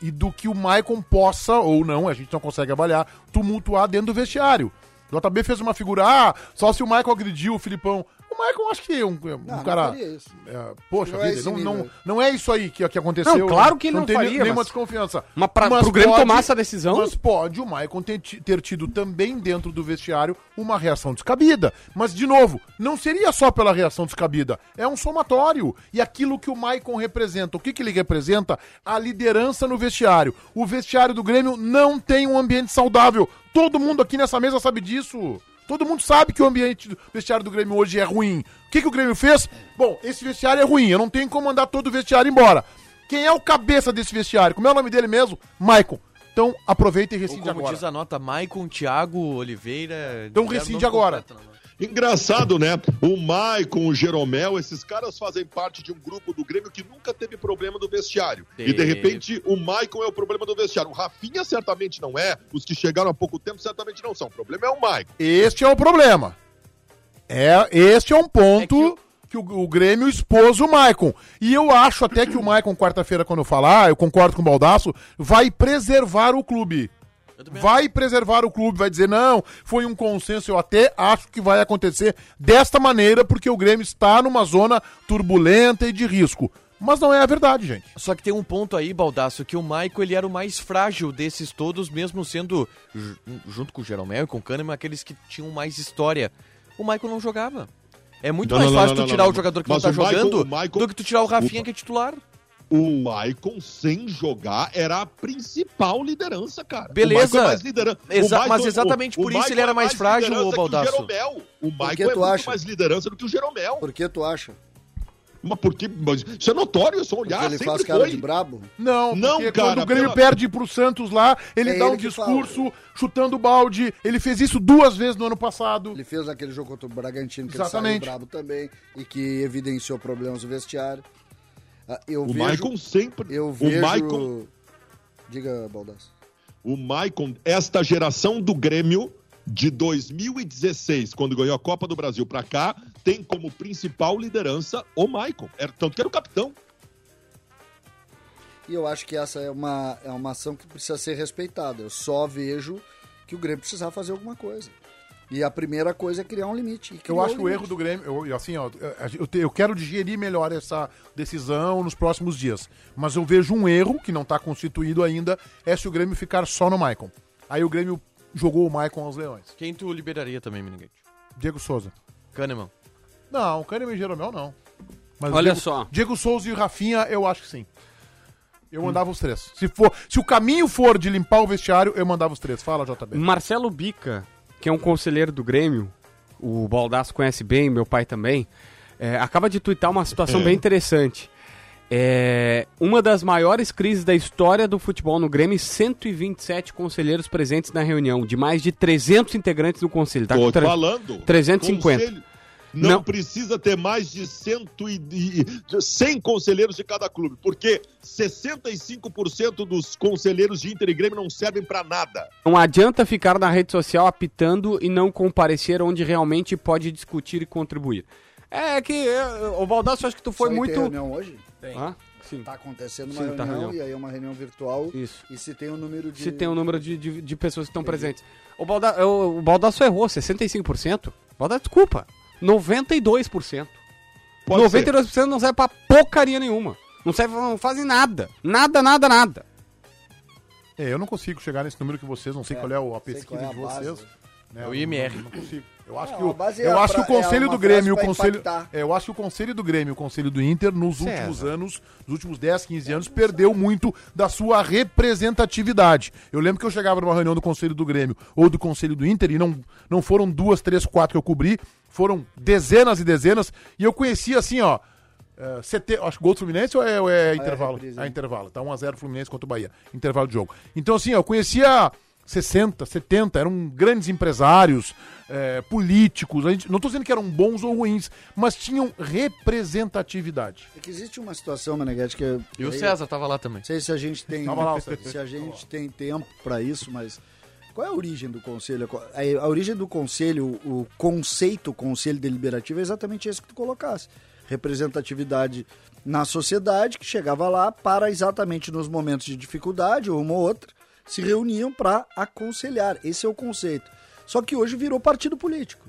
E do que o Maicon possa, ou não, a gente não consegue avaliar, tumultuar dentro do vestiário. O JB fez uma figura, ah, só se o Michael agrediu o Filipão. O Michael, acho que é um, um Não, não cara. faria isso. é, poxa Não é vida, esse não, não, não é isso aí que, que aconteceu. Não, claro que ele não tem faria, nenhuma mas- desconfiança. Mas pra, pro Grêmio tomar essa decisão. Mas pode o Maicon ter, ter tido também dentro do vestiário uma reação descabida. Mas, de novo, não seria só pela reação descabida. É um somatório. E aquilo que o Maicon representa, o que, que ele representa? A liderança no vestiário. O vestiário do Grêmio não tem um ambiente saudável. Todo mundo aqui nessa mesa sabe disso. Todo mundo sabe que o ambiente do vestiário do Grêmio hoje é ruim. O que, que o Grêmio fez? Bom, esse vestiário é ruim. Eu não tenho como mandar todo o vestiário embora. Quem é o cabeça desse vestiário? Como é o nome dele mesmo? Maicon. Então aproveita e Ou rescinde como agora. diz a nota, Maicon, Thiago, Oliveira. Então rescinde agora. completa, não. Engraçado, né? O Maicon, o Jeromel, esses caras fazem parte de um grupo do Grêmio que nunca teve problema do vestiário. E de repente o Maicon é o problema do vestiário. O Rafinha certamente não é, os que chegaram há pouco tempo certamente não são. O problema é o Maicon. Este é o problema. É, este é um ponto É que que, o, o Grêmio expôs o Maicon. E eu acho até que o Maicon, quarta-feira, quando eu falar, eu concordo com o Baldaço, vai preservar o clube. Vai preservar o clube, vai dizer, não, foi um consenso, eu até acho que vai acontecer desta maneira, porque o Grêmio está numa zona turbulenta e de risco. Mas não é a verdade, gente. Só que tem um ponto aí, Baldaço, que o Maicon ele era o mais frágil desses todos, mesmo sendo, ju- junto com o Jeromel e com o Kahneman, aqueles que tinham mais história. O Maicon não jogava. É muito Não, mais não, fácil não, tu não, tirar não, o jogador que mas não tá jogando o Maicon- do que tu tirar o Rafinha Opa. que é titular. O Maicon, sem jogar, era a principal liderança, cara. Beleza. O é mais liderança. Exa- O Maicon- mas exatamente o- por o isso ele era é mais frágil, liderança ô que Baldasso. Jeromel. O Maicon é tu muito acha? mais liderança do que o Jeromel. Por que tu acha? Mas por que? Mas isso é notório, é só Porque olhar, ele faz cara foi. de brabo? Não, Não, porque cara, quando o Grêmio pela- perde pro Santos lá, ele É dá ele um discurso chutando balde. Ele fez isso duas vezes no ano passado. Ele fez aquele jogo contra o Bragantino que Exatamente. ele saiu brabo também e que evidenciou problemas no vestiário. Ah, Eu O vejo, Maicon sempre. eu o vejo... Maicon, Diga, Baldasso. o Maicon, esta geração do Grêmio de 2016, quando ganhou a Copa do Brasil pra cá, tem como principal liderança o Maicon. Era, tanto que era o capitão. E eu acho que essa é uma, é uma ação que precisa ser respeitada. Eu só vejo que o Grêmio precisava fazer alguma coisa. E a primeira coisa é criar um limite. E Eu acho que o erro do Grêmio, eu, assim, ó, eu, te- eu quero digerir melhor essa decisão nos próximos dias. Mas eu vejo um erro, que não tá constituído ainda, é se o Grêmio ficar só no Maicon. Aí o Grêmio jogou o Maicon aos Leões. Quem tu liberaria também, Miniguete? Diego Souza. Kahneman. Não, Kahneman e Jeromel não. Mas Olha Diego, só. Diego Souza e Rafinha, eu acho que sim. Eu mandava os três. Se, for, se o caminho for de limpar o vestiário, eu mandava os três. Fala, JB. Marcelo Bica, que é um conselheiro do Grêmio, o Baldasso conhece bem, meu pai também, é, acaba de tuitar uma situação bem interessante. É, uma das maiores crises da história do futebol no Grêmio, 127 conselheiros presentes na reunião, de mais de 300 integrantes do conselho. Tá Tô falando. 350. Conselho Não, Não. precisa ter mais de, cento e, de, de 100 conselheiros de cada clube, porque 65% dos conselheiros de Inter e Grêmio não servem pra nada. Não adianta ficar na rede social apitando e não comparecer onde realmente pode discutir e contribuir. É que, o Baldasso, acho que tu foi aí muito... Tem reunião hoje? Hã? Sim. Tá acontecendo Sim, uma tá reunião, reunião. e aí é uma reunião virtual. Isso. E se tem o número de. Se tem o número de, de, de pessoas que estão presentes. O, Balda, o, o Baldasso errou, 65%. Baldasso, desculpa, 92%. Pode 92% não serve pra porcaria nenhuma. Não serve, não fazem nada. Nada, nada, nada. É, eu não consigo chegar nesse número que vocês, não sei qual é a pesquisa é a de base. vocês. né, É o eu IMR. Não, não consigo. Eu acho Não, que o, é eu a acho que o é conselho uma do Grêmio, o pra conselho, é, eu acho que o conselho do Grêmio, o conselho do Inter nos César. últimos anos, nos últimos 10, 15 anos, perdeu muito da sua representatividade. Eu lembro que eu chegava numa reunião do conselho do Grêmio ou do conselho do Inter e não, não foram duas, três, quatro que eu cobri, foram dezenas e dezenas e eu conhecia assim, ó, é, CT, acho que gol do Fluminense ou é, ou é intervalo? reprise, É, intervalo. Tá 1x0 Fluminense contra o Bahia. Intervalo de jogo. Então, assim, eu conhecia 60, 70, eram grandes empresários, é, políticos. A gente, não tô dizendo que eram bons ou ruins, mas tinham representatividade. É que existe uma situação, Meneghete, que. é- E o César tava lá também. Não sei se a gente tem, Tava lá César. se a gente tem tempo para isso, mas qual é a origem do conselho? A, origem do conselho, o conceito conselho deliberativo é exatamente esse que tu colocasse. Representatividade na sociedade que chegava lá para exatamente nos momentos de dificuldade ou uma ou outra se reuniam para aconselhar. Esse é o conceito. Só que hoje virou partido político.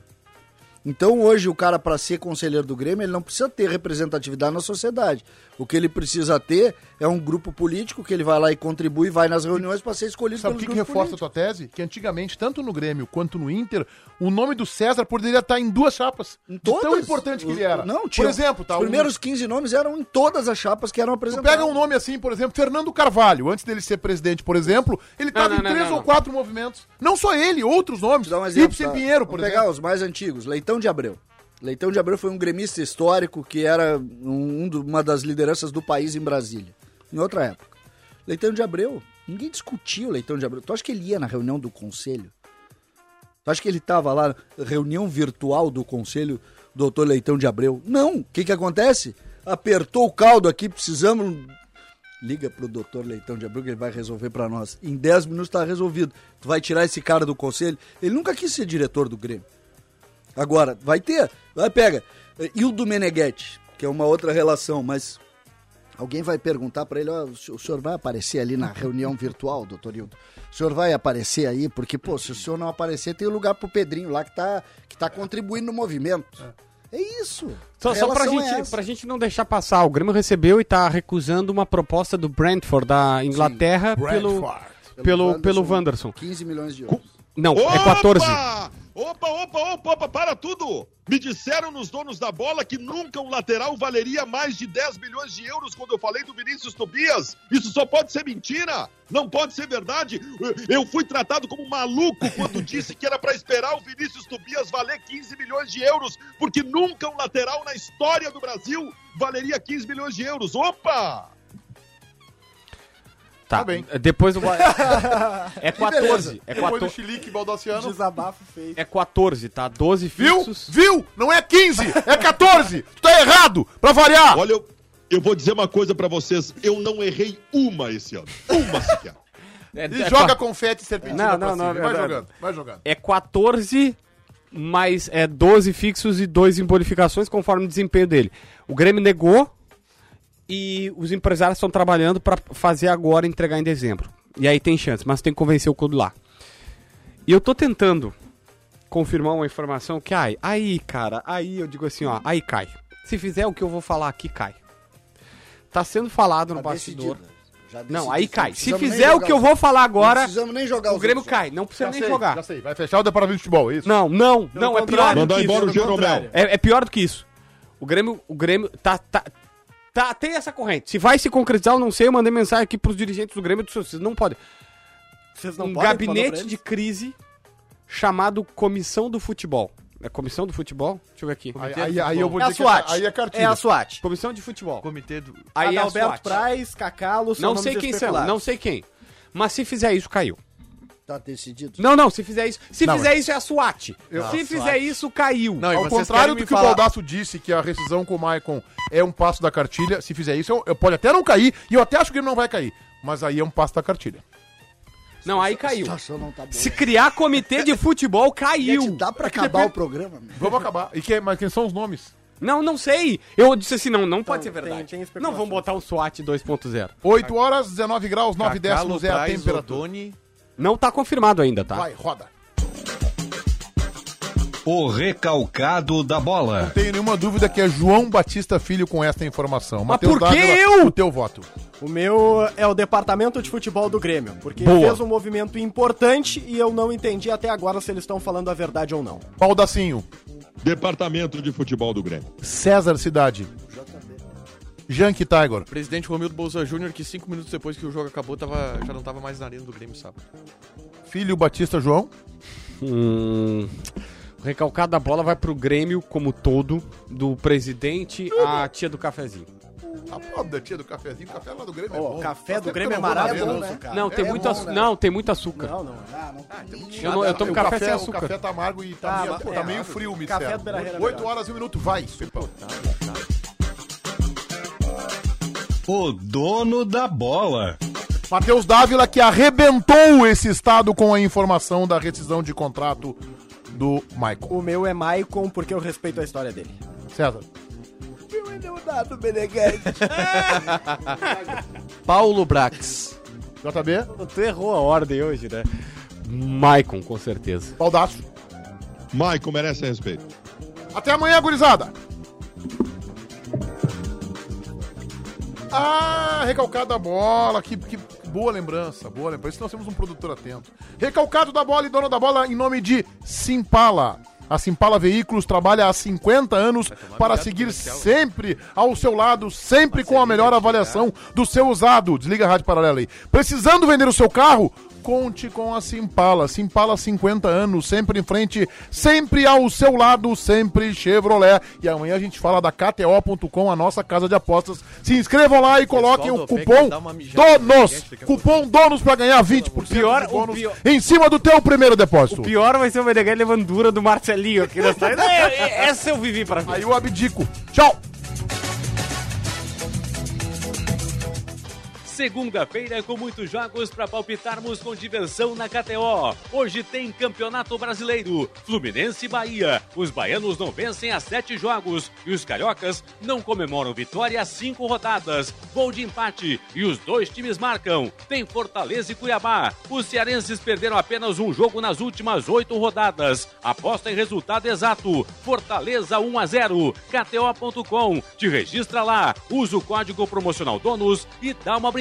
Então hoje o cara para ser conselheiro do Grêmio, ele não precisa ter representatividade na sociedade. O que ele precisa ter é um grupo político que ele vai lá e contribui, vai nas reuniões para ser escolhido Sabe o que, que reforça a tua tese? Que antigamente, tanto no Grêmio quanto no Inter, o nome do César poderia estar em duas chapas. Em todas. Tão importante que ele era. Não, tinha, Por exemplo, tá? os um- primeiros 15 nomes eram em todas as chapas que eram Tu apresentadas. pega um nome assim, por exemplo, Fernando Carvalho, antes dele ser presidente, por exemplo, ele estava em não, três não, ou não. quatro movimentos. Não só ele, outros nomes. Um exemplo. Ibsen tá? Pinheiro, por Vamos exemplo. pegar os mais antigos. Leitão de Abreu. Leitão de Abreu foi um gremista histórico que era um, um uma das lideranças do país em Brasília, em outra época. Leitão de Abreu, ninguém discutia o Leitão de Abreu. Tu acha que ele ia na reunião do conselho? Tu acha que ele estava lá, reunião virtual do conselho, doutor Leitão de Abreu? Não! O que que acontece? Apertou o caldo aqui, precisamos Liga pro doutor Leitão de Abreu que ele vai resolver pra nós. Em 10 minutos tá resolvido. Tu vai tirar esse cara do conselho. Ele nunca quis ser diretor do Grêmio. Agora, vai ter. Vai, pega. E o do Meneghetti, que é uma outra relação, mas alguém vai perguntar pra ele, ó, o senhor- o senhor vai aparecer ali na reunião virtual, doutor Hildo? O senhor vai aparecer aí? Porque, pô, se o senhor não aparecer, tem lugar pro Pedrinho lá que tá, que tá contribuindo no movimento. É isso. Só, A só pra, é gente, essa. pra gente não deixar passar, o Grêmio recebeu e tá recusando uma proposta do Brentford da Inglaterra pelo, Brentford. pelo, pelo Wanderson. 15 milhões de euros. Não, é 14. Opa, opa, opa, opa, para tudo! Me disseram nos donos da bola que nunca um lateral valeria mais de 10 milhões de euros quando eu falei do Vinícius Tobias. Isso só pode ser mentira, não pode ser verdade. Eu fui tratado como um maluco quando disse que era para esperar o Vinícius Tobias valer 15 milhões de euros, porque nunca um lateral na história do Brasil valeria 15 milhões de euros. Opa! Tá, Tá bem. Depois do. é 14. É, Depois do 14 Chilique Baldaciano. Desabafo feito. é 14, tá? 12 Viu? fixos. Viu? Não é 15, é 14. Tu tá errado, pra variar. Olha, eu, eu vou dizer uma coisa para vocês: eu não errei uma esse ano. Uma sequer. É, E é joga qua- confete e serpentina Não, pra não, cima. não, vai é- jogando, vai jogando. é 14 mais é 12 fixos e 2 em bonificações conforme o desempenho dele. O Grêmio negou e os empresários estão trabalhando para fazer agora e entregar em dezembro. E aí tem chance, mas tem que convencer o clube lá. E eu tô tentando confirmar uma informação que, ai, aí, cara, aí eu digo assim, ó, aí cai. Se fizer o que eu vou falar aqui, cai. Tá sendo falado no Tá bastidor. decidido. Já Não, aí cai. Não Se fizer o que eu vou falar Não agora, precisamos nem jogar o Grêmio cai. Não precisa Já nem sei, jogar. já sei. Vai fechar o departamento de futebol, é isso? Não, não, não, é pior. Mandar que embora o Jeromel. É, é pior do que isso. O Grêmio, o Grêmio tá, tá, tá, tem essa corrente. Se vai se concretizar, eu não sei. Eu mandei mensagem aqui pros dirigentes do Grêmio. Vocês não podem. Vocês não um podem gabinete de crise chamado Comissão do Futebol. É Comissão do Futebol? Deixa eu ver aqui. Aí, aí, aí eu vou É a dizer que SWAT. aí é cartilha. É a SWAT. Comissão de Futebol. Comitê do. Aí é a Adalberto SWAT. Praz, Cacalo, são Não sei quem são, não sei quem. Mas se fizer isso, caiu. Tá decidido. Não, não, se fizer isso. Se Não, fizer isso, é a SWAT. Eu- se fizer isso, caiu. Não, e Ao vocês contrário querem do me que o falar- Baldaço disse, que a rescisão com o Maicon é um passo da cartilha, se fizer isso, eu, eu pode até não cair, e eu até acho que ele não vai cair. Mas aí é um passo da cartilha. Não, aí A caiu. situação não tá boa. Se criar comitê de futebol, caiu. Gente, dá pra É que acabar o programa? meu? Vamos acabar. E quem, mas quem são os nomes? Não, não sei. Eu disse assim, não, não pode ser tem- verdade. tem não, vamos botar o SWAT 2.0. 8 horas, 19 graus, 9 Cacalo, décimos é a temperatura. Odoni. Não tá confirmado ainda, tá? Vai, roda. O recalcado da bola. Não tenho nenhuma dúvida que é João Batista Filho com esta informação. Mas Matheus por que Dávila, eu? O teu voto. O meu é o departamento de futebol do Grêmio, porque Boa. fez um movimento importante e eu não entendi até agora se eles estão falando a verdade ou não. Baldacinho. Departamento de futebol do Grêmio. César Cidade. Jank Tiger. Presidente Romildo Bolsa Júnior, que cinco minutos depois que o jogo acabou, tava, já não tava mais na arena do Grêmio, sabe? Filho Batista João. Hum, o recalcado da bola vai pro Grêmio como todo, do presidente à tia do cafezinho. A pobre da tia do cafezinho. O café lá do Grêmio é bom. o café do Grêmio é não maravilhoso, cara. Não, tem é muito bom, açu- né? Não, tem muito açúcar. Não, não. Ah, não tem. Eu, não- eu tomo O café, sem O açúcar. café tá amargo e tá, Tá, meio, tá é, meio frio, me café disseram. é 8 melhor. horas e um minuto, vai. Felipão. O dono da bola. Matheus Dávila que arrebentou esse estado com a informação da rescisão de contrato do Michael. O meu é Maicon, porque eu respeito a história dele. César. Paulo Brax. JB. Tu errou a ordem hoje, né? Maicon, com certeza. Baldaço. Maicon merece respeito. Até amanhã, gurizada. Ah, recalcado da bola. Que, que boa lembrança, boa lembrança. Isso nós temos um produtor atento. Recalcado da bola e dono da bola em nome de Simpala. A Simpala Veículos trabalha há 50 anos para seguir sempre ao seu lado, sempre com a melhor avaliação do seu usado. Desliga a rádio paralela aí. Precisando vender o seu carro? Conte com a Simpala. Simpala 50 anos, sempre em frente, sempre ao seu lado, sempre Chevrolet. E amanhã a gente fala da KTO.com, a nossa casa de apostas. Se inscrevam lá e coloquem o cupom DONOS. Cupom DONOS pra ganhar 20% pior- de bônus pior- em cima do teu primeiro depósito. O pior vai ser o Meneghel levando dura do Marcelinho aqui saída. É, é, Essa eu vivi pra ver. Aí eu abdico. Tchau! Segunda-feira com muitos jogos para palpitarmos com diversão na KTO. Hoje tem Campeonato Brasileiro, Fluminense e Bahia. Os baianos não vencem há sete jogos e os cariocas não comemoram vitória há cinco rodadas. Gol de empate e os dois times marcam. Tem Fortaleza e Cuiabá. Os cearenses perderam apenas um jogo nas últimas oito rodadas. Aposta em resultado exato. Fortaleza 1 a 0. KTO.com. Te registra lá. Usa o código promocional DONOS e dá uma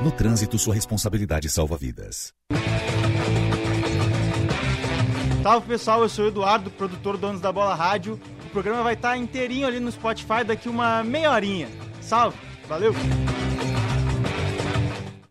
No trânsito, sua responsabilidade salva vidas. Salve pessoal, eu sou o Eduardo, produtor do Donos da Bola Rádio. O programa vai estar inteirinho ali no Spotify daqui uma meia horinha. Salve, valeu!